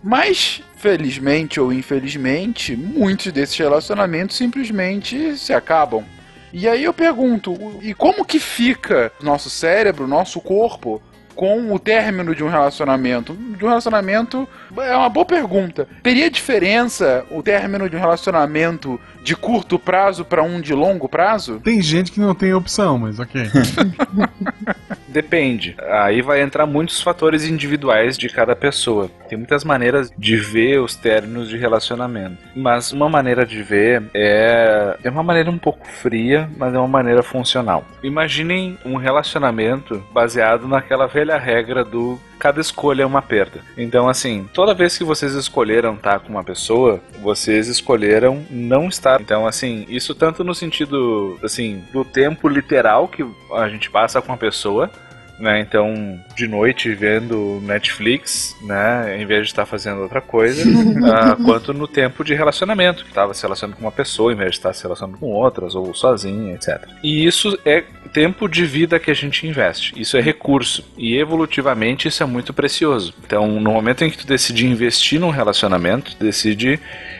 Mas, felizmente ou infelizmente, muitos desses relacionamentos simplesmente se acabam. E aí eu pergunto, e como que fica nosso cérebro, nosso corpo com o término de um relacionamento? De um relacionamento é uma boa pergunta. Teria diferença o término de um relacionamento de curto prazo para um de longo prazo? Tem gente que não tem opção, mas ok. [LAUGHS] Depende. Aí vai entrar muitos fatores individuais de cada pessoa. Tem muitas maneiras de ver os términos de relacionamento. Mas uma maneira de ver é, é uma maneira um pouco fria, mas é uma maneira funcional. Imaginem um relacionamento baseado naquela velha regra do cada escolha é uma perda. Então, assim, toda vez que vocês escolheram estar com uma pessoa, vocês escolheram não estar. Então, assim, isso tanto no sentido, assim, do tempo literal que a gente passa com a pessoa, né? Então, de noite vendo Netflix, né? Em vez de estar fazendo outra coisa, [LAUGHS] ah, quanto no tempo de relacionamento, que estava se relacionando com uma pessoa em vez de estar se relacionando com outras, ou sozinho, etc. E isso é tempo de vida que a gente investe. Isso é recurso. E evolutivamente isso é muito precioso. Então, no momento em que tu decide investir num relacionamento, decide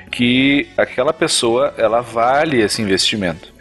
que aquela pessoa ela vale esse investimento.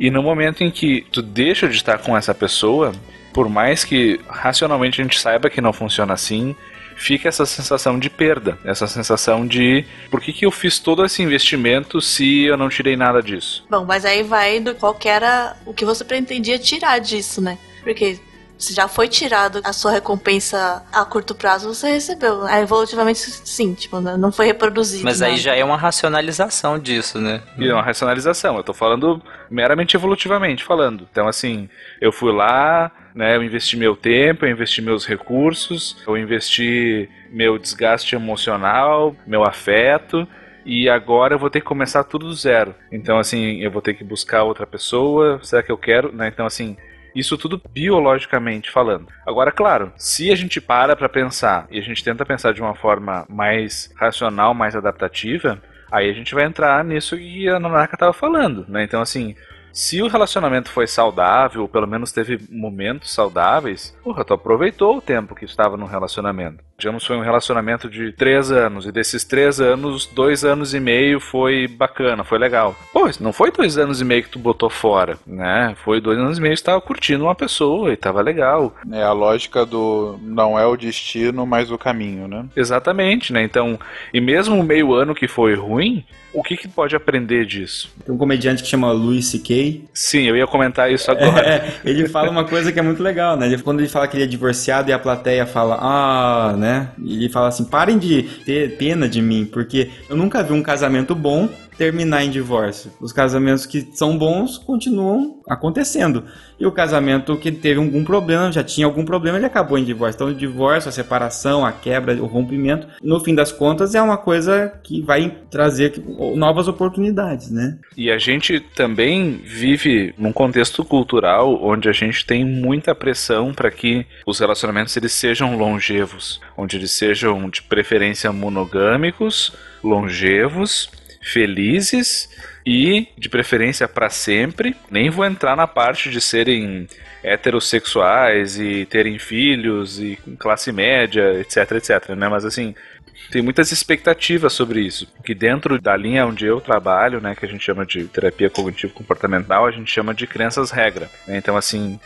E no momento em que tu deixa de estar com essa pessoa, por mais que racionalmente a gente saiba que não funciona assim, fica essa sensação de perda, essa sensação de por que, que eu fiz todo esse investimento se eu não tirei nada disso? Bom, mas aí vai do qual que era o que você pretendia tirar disso, né? Porque se já foi tirado a sua recompensa a curto prazo, você recebeu. Aí, evolutivamente, sim, tipo, não foi reproduzido. Mas aí nada. já é uma racionalização disso, né? E é uma racionalização. Eu tô falando meramente evolutivamente falando. Então, assim, eu fui lá, né? Eu investi meu tempo, eu investi meus recursos, eu investi meu desgaste emocional, meu afeto. e agora eu vou ter que começar tudo do zero. Então, assim, eu vou ter que buscar outra pessoa, será que eu quero? Né? Então, assim, isso tudo biologicamente falando. Agora, claro, se a gente para para pensar e a gente tenta pensar de uma forma mais racional, mais adaptativa, aí a gente vai entrar nisso que a Nanaka estava falando, né? Então, assim, se o relacionamento foi saudável, ou pelo menos teve momentos saudáveis, porra, tu aproveitou o tempo que estava no relacionamento. Digamos, foi um relacionamento de três anos, e desses três anos, dois anos e meio foi bacana, foi legal. Pô, não foi dois anos e meio que tu botou fora, né? Foi dois anos e meio que tu tava curtindo uma pessoa e tava legal. É a lógica do não é o destino, mas o caminho, né? Exatamente, né? Então, e mesmo o meio ano que foi ruim, o que, que pode aprender disso? Tem um comediante que chama Louis C.K. Sim, eu ia comentar isso agora. É, [LAUGHS] ele fala uma coisa que é muito legal, né? Quando ele fala que ele é divorciado e a plateia fala, ah, né? E ele fala assim: parem de ter pena de mim, porque eu nunca vi um casamento bom terminar em divórcio. Os casamentos que são bons continuam acontecendo. E o casamento que teve algum problema, já tinha algum problema, ele acabou em divórcio. Então, o divórcio, a separação, a quebra, o rompimento, no fim das contas, é uma coisa que vai trazer novas oportunidades, né? E a gente também vive num contexto cultural onde a gente tem muita pressão para que os relacionamentos eles sejam longevos, onde eles sejam de preferência monogâmicos, longevos, felizes e de preferência para sempre. Nem vou entrar na parte de serem heterossexuais e terem filhos e classe média, etc, etc, né? Mas assim, tem muitas expectativas sobre isso. Que dentro da linha onde eu trabalho, né, que a gente chama de terapia cognitivo comportamental, a gente chama de crenças regra. né? Então assim,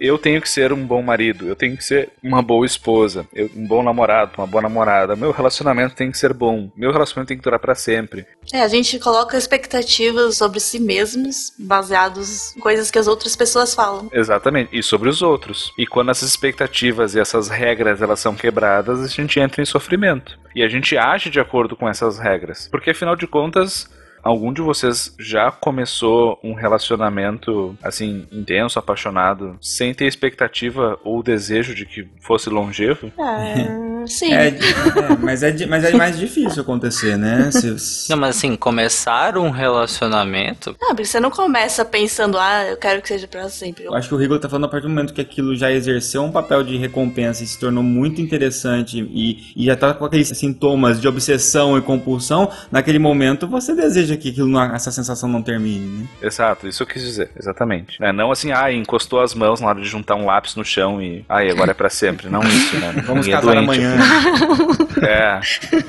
eu tenho que ser um bom marido, eu tenho que ser uma boa esposa, eu- um bom namorado, uma boa namorada. Meu relacionamento tem que ser bom, meu relacionamento tem que durar para sempre. É, a gente coloca expectativas sobre si mesmos baseados em coisas que as outras pessoas falam. Exatamente, e sobre os outros. E quando essas expectativas e essas regras elas são quebradas, a gente entra em sofrimento. E a gente age de acordo com essas regras. Porque afinal de contas, algum de vocês já começou um relacionamento assim intenso, apaixonado, sem ter expectativa ou desejo de que fosse longevo? É, sim. É, é, mas, é, mas é mais difícil acontecer, né? Se- [LAUGHS] Não, mas assim, começar um relacionamento. Ah, porque você não começa pensando, ah, eu quero que seja pra sempre. Eu acho que o Rigor tá falando a partir do momento que aquilo já exerceu um papel de recompensa e se tornou muito interessante e, e já tá com aqueles sintomas de obsessão e compulsão, naquele momento você deseja que aquilo não- essa sensação não termine, né? Exato, isso eu quis dizer, exatamente. Né, Não assim, ah, encostou as mãos na hora de juntar um lápis no chão e. Ah, agora é pra sempre. Não isso, né? Vamos Ninguém é casar doente. amanhã. É.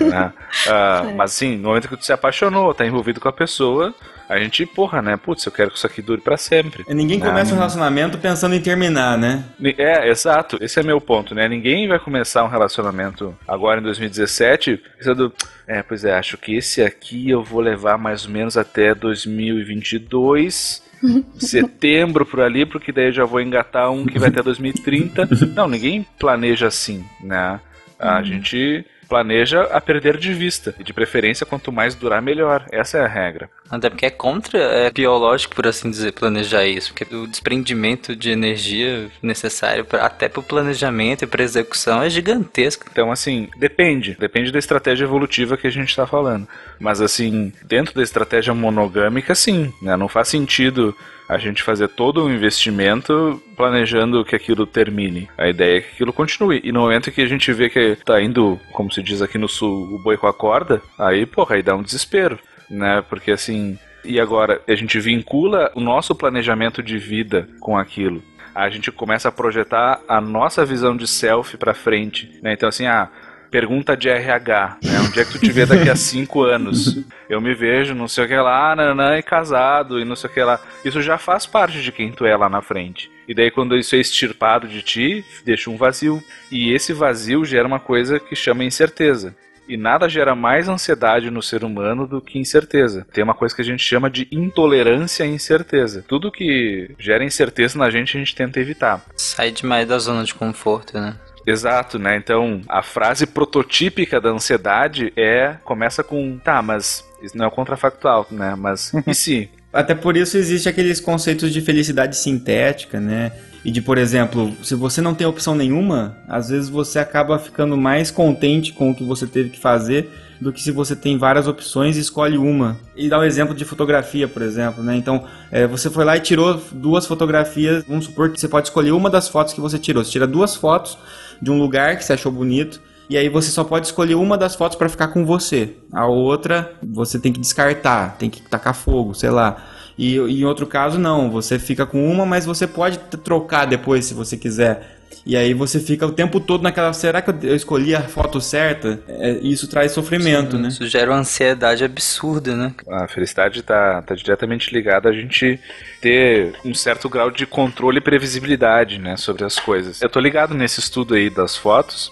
né? [LAUGHS] Ah, Mas assim, no momento que tu se apaixonou, tá envolvido com a pessoa, a gente, porra, né? Putz, eu quero que isso aqui dure pra sempre. Ninguém começa um relacionamento pensando em terminar, né? É, exato. Esse é meu ponto, né? Ninguém vai começar um relacionamento agora em 2017 pensando, é, pois é, acho que esse aqui eu vou levar mais ou menos até 2022. [LAUGHS] Setembro por ali, porque daí eu já vou engatar um que vai até 2030. [LAUGHS] Não, ninguém planeja assim, né? A gente planeja a perder de vista. E de preferência, quanto mais durar, melhor. Essa é a regra. Até porque é contra, é biológico, por assim dizer, planejar isso. Porque o desprendimento de energia necessário pra, até pro planejamento e pra execução é gigantesco. Então, assim, depende. Depende da estratégia evolutiva que a gente está falando. Mas, assim, dentro da estratégia monogâmica, sim. Né? Não faz sentido a gente fazer todo um investimento planejando que aquilo termine. A ideia é que aquilo continue. E no momento que a gente vê que tá indo, como se diz aqui no sul, o boi com a corda, aí, porra, aí dá um desespero. Né? Porque, assim. E agora, a gente vincula o nosso planejamento de vida com aquilo a gente começa a projetar a nossa visão de self pra frente, né? Então assim, ah, pergunta de RH, né? Onde é que tu te vê daqui a [LAUGHS] cinco anos? Eu me vejo, não sei o que lá, nanã, e casado, e não sei o que lá. Isso já faz parte de quem tu é lá na frente. E daí quando isso é extirpado de ti, deixa um vazio. E esse vazio gera uma coisa que chama incerteza. E nada gera mais ansiedade no ser humano do que incerteza. Tem uma coisa que a gente chama de intolerância à incerteza. Tudo que gera incerteza na gente, a gente tenta evitar. Sai demais da zona de conforto, né? Exato, né? Então, a frase prototípica da ansiedade é começa com tá, mas isso não é o contrafactual, né? Mas e se? [LAUGHS] Até por isso existe aqueles conceitos de felicidade sintética, né? e de, por exemplo, se você não tem opção nenhuma, às vezes você acaba ficando mais contente com o que você teve que fazer do que se você tem várias opções e escolhe uma. E dá o um exemplo de fotografia, por exemplo, né? Então, é, você foi lá e tirou duas fotografias, vamos supor que você pode escolher uma das fotos que você tirou. Você tira duas fotos de um lugar que você achou bonito, e aí você só pode escolher uma das fotos para ficar com você. A outra você tem que descartar, tem que tacar fogo, sei lá. E em outro caso não, você fica com uma, mas você pode trocar depois se você quiser. E aí você fica o tempo todo naquela. Será que eu escolhi a foto certa? É, isso traz sofrimento, Sim, né? Isso gera uma ansiedade absurda, né? A felicidade está tá diretamente ligada a gente ter um certo grau de controle e previsibilidade, né, sobre as coisas. Eu tô ligado nesse estudo aí das fotos.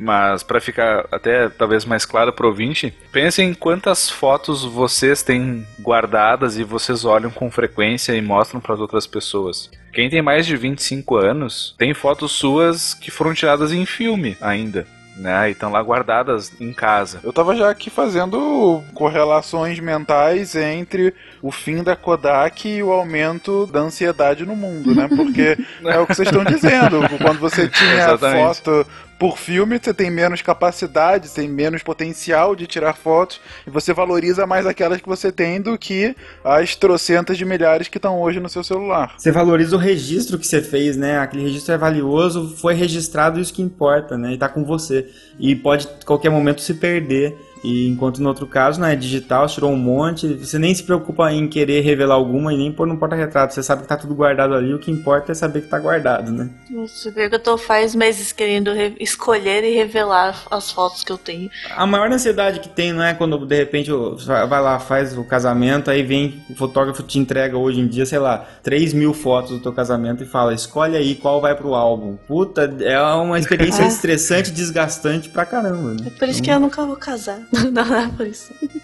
Mas para ficar até talvez mais claro pro ouvinte, pensem quantas fotos vocês têm guardadas e vocês olham com frequência e mostram para as outras pessoas. Quem tem mais de 25 anos tem fotos suas que foram tiradas em filme ainda. Né, e estão lá guardadas em casa. Eu tava já aqui fazendo correlações mentais entre o fim da Kodak e o aumento da ansiedade no mundo, né? Porque [LAUGHS] é o que vocês estão dizendo. Quando você tinha Exatamente. foto por filme, você tem menos capacidade, tem menos potencial de tirar fotos e você valoriza mais aquelas que você tem do que as trocentas de milhares que estão hoje no seu celular. Você valoriza o registro que você fez, né? Aquele registro é valioso, foi registrado isso que importa, né? E tá com você. E pode a qualquer momento se perder. E enquanto no outro caso, né, digital, você tirou um monte, você nem se preocupa em querer revelar alguma e nem pôr no porta-retrato. Você sabe que tá tudo guardado ali, o que importa é saber que tá guardado, né? Você vê que eu tô faz meses querendo re- escolher e revelar as fotos que eu tenho. A maior ansiedade que tem não é quando de repente vai lá, faz o casamento, aí vem o fotógrafo te entrega hoje em dia, sei lá, 3 mil fotos do teu casamento e fala, escolhe aí qual vai pro álbum. Puta, é uma experiência É. estressante e desgastante pra caramba. Né? É por isso que eu nunca vou casar. Não, não é.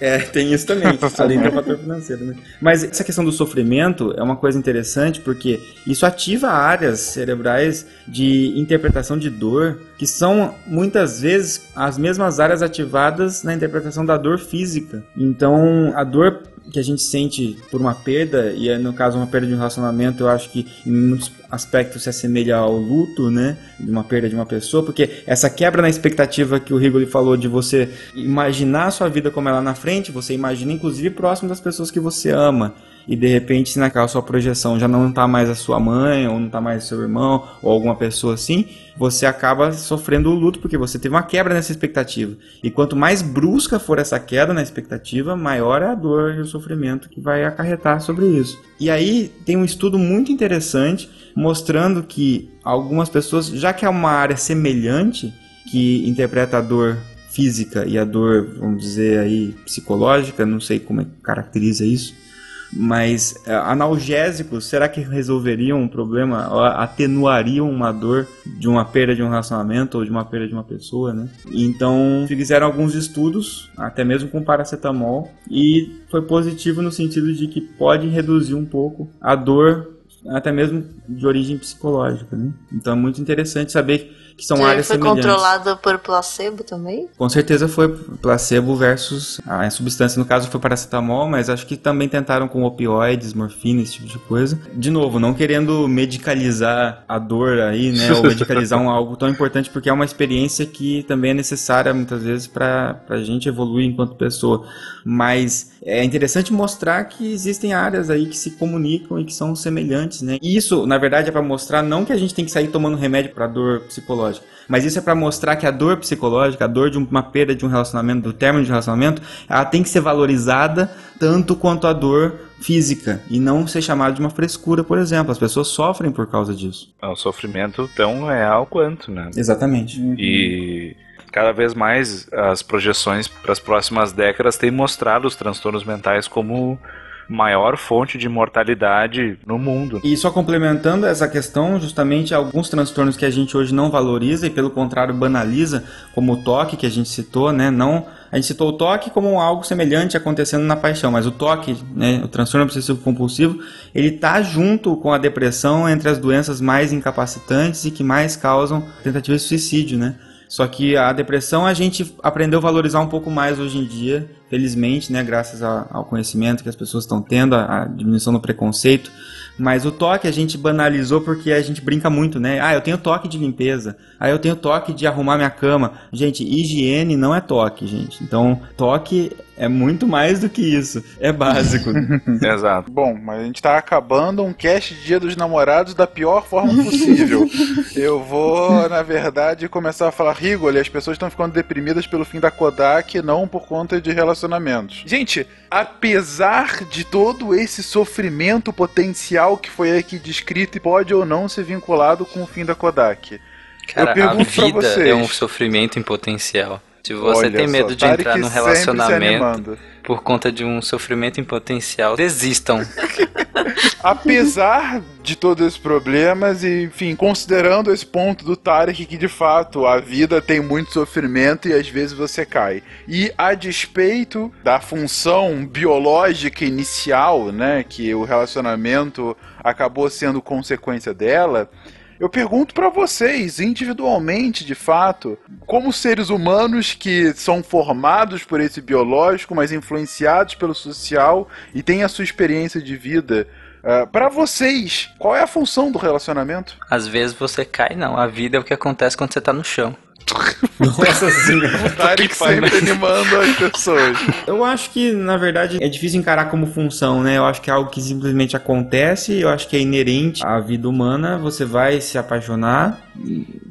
É, tem isso também, [LAUGHS] além do fator financeiro, né? Mas essa questão do sofrimento é uma coisa interessante porque isso ativa áreas cerebrais de interpretação de dor que são muitas vezes as mesmas áreas ativadas na interpretação da dor física. Então, a dor que a gente sente por uma perda, e é, no caso uma perda de um relacionamento, eu acho que em muitos aspectos se assemelha ao luto, né? De uma perda de uma pessoa, porque essa quebra na expectativa que o Rigoli falou de você imaginar a sua vida como ela na frente, você imagina inclusive próximo das pessoas que você ama. E de repente, se naquela sua projeção já não tá mais a sua mãe, ou não tá mais seu irmão, ou alguma pessoa assim, você acaba sofrendo o luto porque você teve uma quebra nessa expectativa. E quanto mais brusca for essa queda na expectativa, maior é a dor e o sofrimento que vai acarretar sobre isso. E aí tem um estudo muito interessante mostrando que algumas pessoas, já que é uma área semelhante que interpreta a dor física e a dor, vamos dizer aí, psicológica, não sei como é que caracteriza isso, mas é, analgésicos, será que resolveriam um problema, atenuariam uma dor de uma perda de um relacionamento ou de uma perda de uma pessoa, né? Então fizeram alguns estudos, até mesmo com paracetamol, e foi positivo no sentido de que pode reduzir um pouco a dor, até mesmo de origem psicológica, né? Então é muito interessante saber que são Já áreas foi semelhantes. controlado por placebo também? Com certeza foi placebo versus a substância, no caso foi paracetamol, mas acho que também tentaram com opioides, morfina, esse tipo de coisa. De novo, não querendo medicalizar a dor aí, né, ou medicalizar um, [LAUGHS] algo tão importante, porque é uma experiência que também é necessária muitas vezes para a gente evoluir enquanto pessoa. Mas é interessante mostrar que existem áreas aí que se comunicam e que são semelhantes, né? E isso, na verdade, é para mostrar não que a gente tem que sair tomando remédio para dor psicológica, mas isso é para mostrar que a dor psicológica, a dor de uma perda de um relacionamento, do término de um relacionamento, ela tem que ser valorizada tanto quanto a dor física e não ser chamada de uma frescura, por exemplo. As pessoas sofrem por causa disso. É um sofrimento tão real quanto, né? Exatamente. E cada vez mais as projeções para as próximas décadas têm mostrado os transtornos mentais como maior fonte de mortalidade no mundo. E só complementando essa questão, justamente alguns transtornos que a gente hoje não valoriza e pelo contrário banaliza, como o toque que a gente citou, né? Não, a gente citou o toque como algo semelhante acontecendo na paixão, mas o toque, né, o transtorno obsessivo compulsivo, ele tá junto com a depressão entre as doenças mais incapacitantes e que mais causam tentativa de suicídio, né? Só que a depressão a gente aprendeu a valorizar um pouco mais hoje em dia, felizmente, né, graças a- ao conhecimento que as pessoas estão tendo, a, a diminuição do preconceito. Mas o toque a gente banalizou porque a gente brinca muito, né? Ah, eu tenho toque de limpeza. Ah, eu tenho toque de arrumar minha cama. Gente, higiene não é toque, gente. Então, toque é muito mais do que isso. É básico. [LAUGHS] Exato. Bom, mas a gente tá acabando um cast Dia dos Namorados da pior forma possível. [LAUGHS] Eu vou, na verdade, começar a falar, Rigoli, as pessoas estão ficando deprimidas pelo fim da Kodak, não por conta de relacionamentos. Gente, apesar de todo esse sofrimento potencial que foi aqui descrito e pode ou não ser vinculado com o fim da Kodak. Cara, eu a pergunto vida vocês. é um sofrimento em potencial. Se você tem só, medo de entrar num se relacionamento animando. Por conta de um sofrimento em potencial, desistam. [LAUGHS] Apesar de todos esses problemas, e, enfim, considerando esse ponto do Tarek que de fato a vida tem muito sofrimento e às vezes você cai. E a despeito da função biológica inicial, né, que o relacionamento acabou sendo consequência dela, eu pergunto pra vocês, individualmente, de fato, como seres humanos que são formados por esse biológico, mas influenciados pelo social e têm a sua experiência de vida, uh, para vocês, qual é a função do relacionamento? Às vezes você cai, não. A vida é o que acontece quando você tá no chão. [LAUGHS] Nossa senhora. Tarek sempre [LAUGHS] animando as pessoas. Eu acho que, na verdade, é difícil encarar como função, né? Eu acho que é algo que simplesmente acontece, eu acho que é inerente à vida humana. Você vai se apaixonar,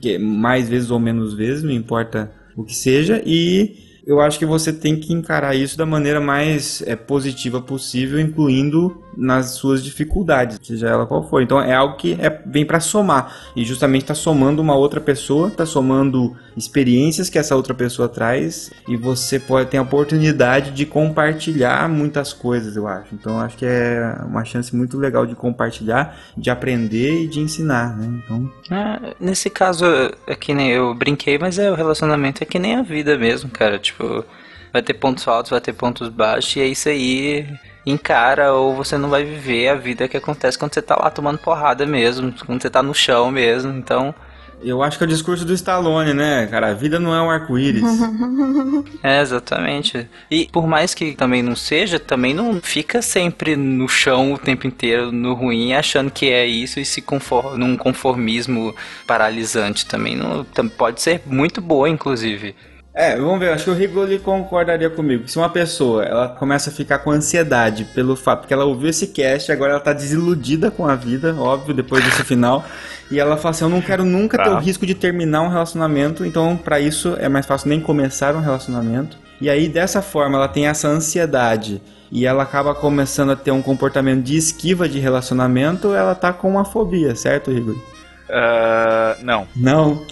que- mais vezes ou menos vezes, não importa o que seja, e eu acho que você tem que encarar isso da maneira mais é, positiva possível, incluindo nas suas dificuldades, seja ela qual for. Então é algo que é, vem para somar e justamente está somando uma outra pessoa, está somando experiências que essa outra pessoa traz e você pode ter a oportunidade de compartilhar muitas coisas, eu acho. Então acho que é uma chance muito legal de compartilhar, de aprender e de ensinar, né? Então É, nesse caso, é que nem eu brinquei, mas é o relacionamento é que nem a vida mesmo, cara. Tipo, vai ter pontos altos, vai ter pontos baixos, e é isso aí. Encara, ou você não vai viver a vida que acontece quando você tá lá tomando porrada mesmo, quando você tá no chão mesmo. Então, eu acho que é o discurso do Stallone, né, cara? A vida não é um arco-íris. [LAUGHS] é exatamente. E por mais que também não seja, também não fica sempre no chão o tempo inteiro, no ruim, achando que é isso e se conforma num conformismo paralisante também. Não, pode ser muito boa, inclusive. É, vamos ver, acho que o Rigoli concordaria comigo. Se uma pessoa ela começa a ficar com ansiedade pelo fato que ela ouviu esse cast, agora ela tá desiludida com a vida, óbvio, depois desse [LAUGHS] final, e ela fala assim: Eu não quero nunca ter Tá. o risco de terminar um relacionamento, então pra isso é mais fácil nem começar um relacionamento. E aí dessa forma ela tem essa ansiedade e ela acaba começando a ter um comportamento de esquiva de relacionamento, ela tá com uma fobia, certo, Rigoli? Ah, não. Não.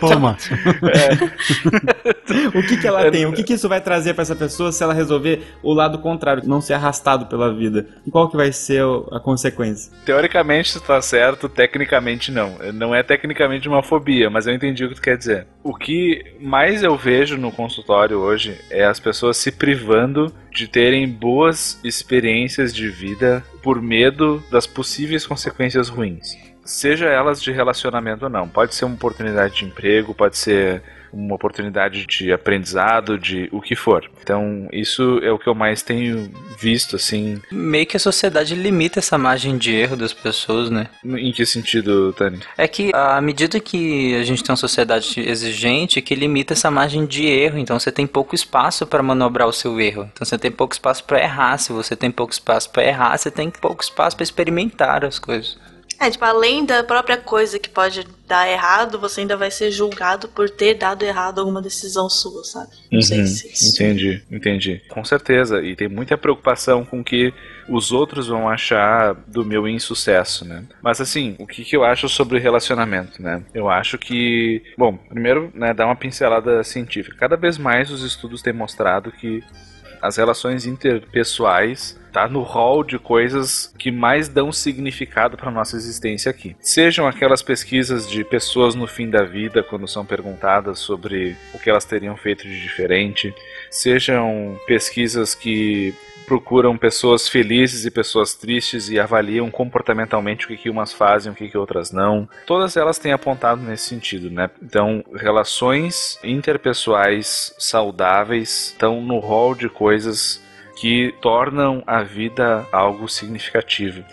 Toma. [LAUGHS] O que, que ela tem? O que, que isso vai trazer pra essa pessoa se ela resolver o lado contrário, não ser arrastado pela vida? Qual que vai ser a consequência? Teoricamente tu tá certo, tecnicamente não. Não é tecnicamente uma fobia, mas eu entendi o que tu quer dizer. O que mais eu vejo no consultório hoje é as pessoas se privando de terem boas experiências de vida por medo das possíveis consequências ruins. Seja elas de relacionamento ou não. Pode ser uma oportunidade de emprego, pode ser uma oportunidade de aprendizado, de o que for. Então, isso é o que eu mais tenho visto, assim. Meio que a sociedade limita essa margem de erro das pessoas, né? Em que sentido, Tani? É que à medida que a gente tem uma sociedade exigente, que limita essa margem de erro, então você tem pouco espaço para manobrar o seu erro. Então você tem pouco espaço para errar. Se você tem pouco espaço para errar, você tem pouco espaço para experimentar as coisas. É, tipo, além da própria coisa que pode dar errado, você ainda vai ser julgado por ter dado errado alguma decisão sua, sabe? Não sei Uhum, se isso. Entendi, entendi. Com certeza. E tem muita preocupação com o que os outros vão achar do meu insucesso, né? Mas assim, o que, que eu acho sobre relacionamento, né? Eu acho que, bom, primeiro, né, dar uma pincelada científica. Cada vez mais os estudos têm mostrado que as relações interpessoais tá no hall de coisas que mais dão significado para nossa existência aqui. Sejam aquelas pesquisas de pessoas no fim da vida quando são perguntadas sobre o que elas teriam feito de diferente, sejam pesquisas que procuram pessoas felizes e pessoas tristes e avaliam comportamentalmente o que, que umas fazem, o que, que outras não. Todas elas têm apontado nesse sentido, né? Então, relações interpessoais saudáveis estão no hall de coisas que tornam a vida algo significativo.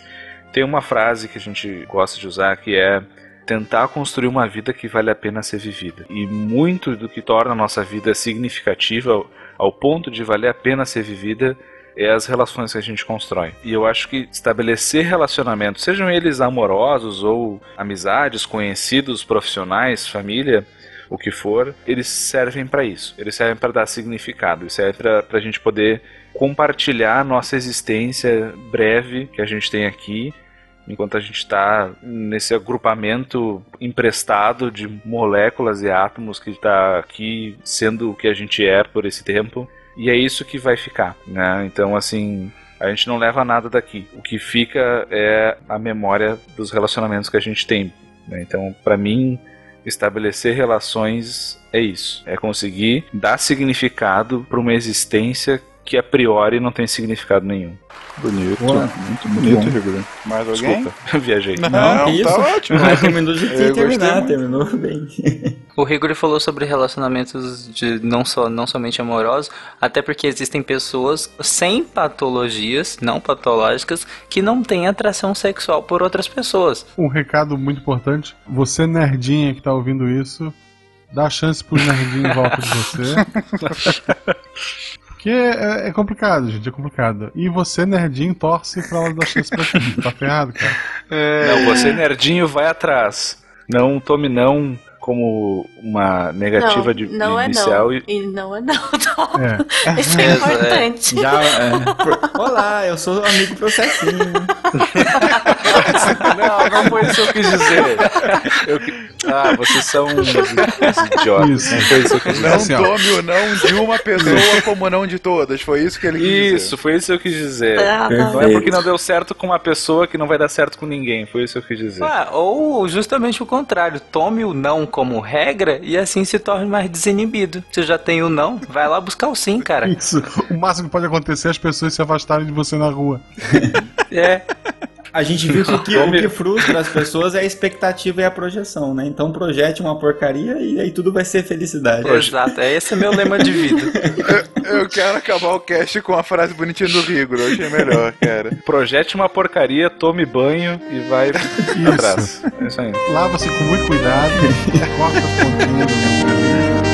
Tem uma frase que a gente gosta de usar que é tentar construir uma vida que vale a pena ser vivida. E muito do que torna a nossa vida significativa ao ponto de valer a pena ser vivida é as relações que a gente constrói. E eu acho que estabelecer relacionamentos, sejam eles amorosos ou amizades, conhecidos, profissionais, família, o que for, eles servem para isso. Eles servem para dar significado, eles servem para a gente poder compartilhar a nossa existência breve que a gente tem aqui enquanto a gente está nesse agrupamento emprestado de moléculas e átomos que está aqui sendo o que a gente é por esse tempo. E é isso que vai ficar, né? Então, assim, a gente não leva nada daqui. O que fica é a memória dos relacionamentos que a gente tem. Né? Então, para mim, estabelecer relações é isso. É conseguir dar significado para uma existência que a priori não tem significado nenhum. Bonito, Boa. muito bonito. Rigor. Mais alguém? Desculpa, eu [LAUGHS] viajei. Não, Não, que isso. tá ótimo. Terminou de terminar, terminou bem. [LAUGHS] O Rigor falou sobre relacionamentos de não só não somente amorosos, até porque existem pessoas sem patologias, não patológicas, que não têm atração sexual por outras pessoas. Um recado muito importante: você, nerdinha que tá ouvindo isso, dá chance pros nerdinhos em volta de você. [LAUGHS] Porque é, é complicado, gente, é complicado. E você, nerdinho, torce pra ela dar chance pra ti. Tá ferrado, cara. Não, você nerdinho vai atrás. Não tome não como uma negativa não, de não é inicial não. e E não é não, [LAUGHS] Tom. É. Isso é É, importante. Já, é, [LAUGHS] Olá, eu sou amigo processinho. [LAUGHS] Não, não foi isso que eu quis dizer. Eu Ah, vocês são idiotas. Isso. Não foi isso que eu quis dizer. Não Assim, tome o não de uma pessoa como não de todas. Foi isso que ele quis dizer. Isso, foi isso que eu quis dizer. Ah, não. Não é porque não deu certo com uma pessoa que não vai dar certo com ninguém. Foi isso que eu quis dizer. Ah, ou justamente o contrário, tome o não como regra e assim se torne mais desinibido. Você já tem o não, vai lá buscar o sim, cara. Isso. O máximo que pode acontecer é as pessoas se afastarem de você na rua. É. A gente viu que o que, o que [LAUGHS] frustra as pessoas é a expectativa e a projeção, né? Então projete uma porcaria e aí tudo vai ser felicidade. Exato, é esse é meu lema de vida. Eu, eu quero acabar o cast com a frase bonitinha do Rigor. Eu achei melhor, cara. Projete uma porcaria, tome banho e vai atrás. É isso aí. Lava-se com muito cuidado, corta as pontinhas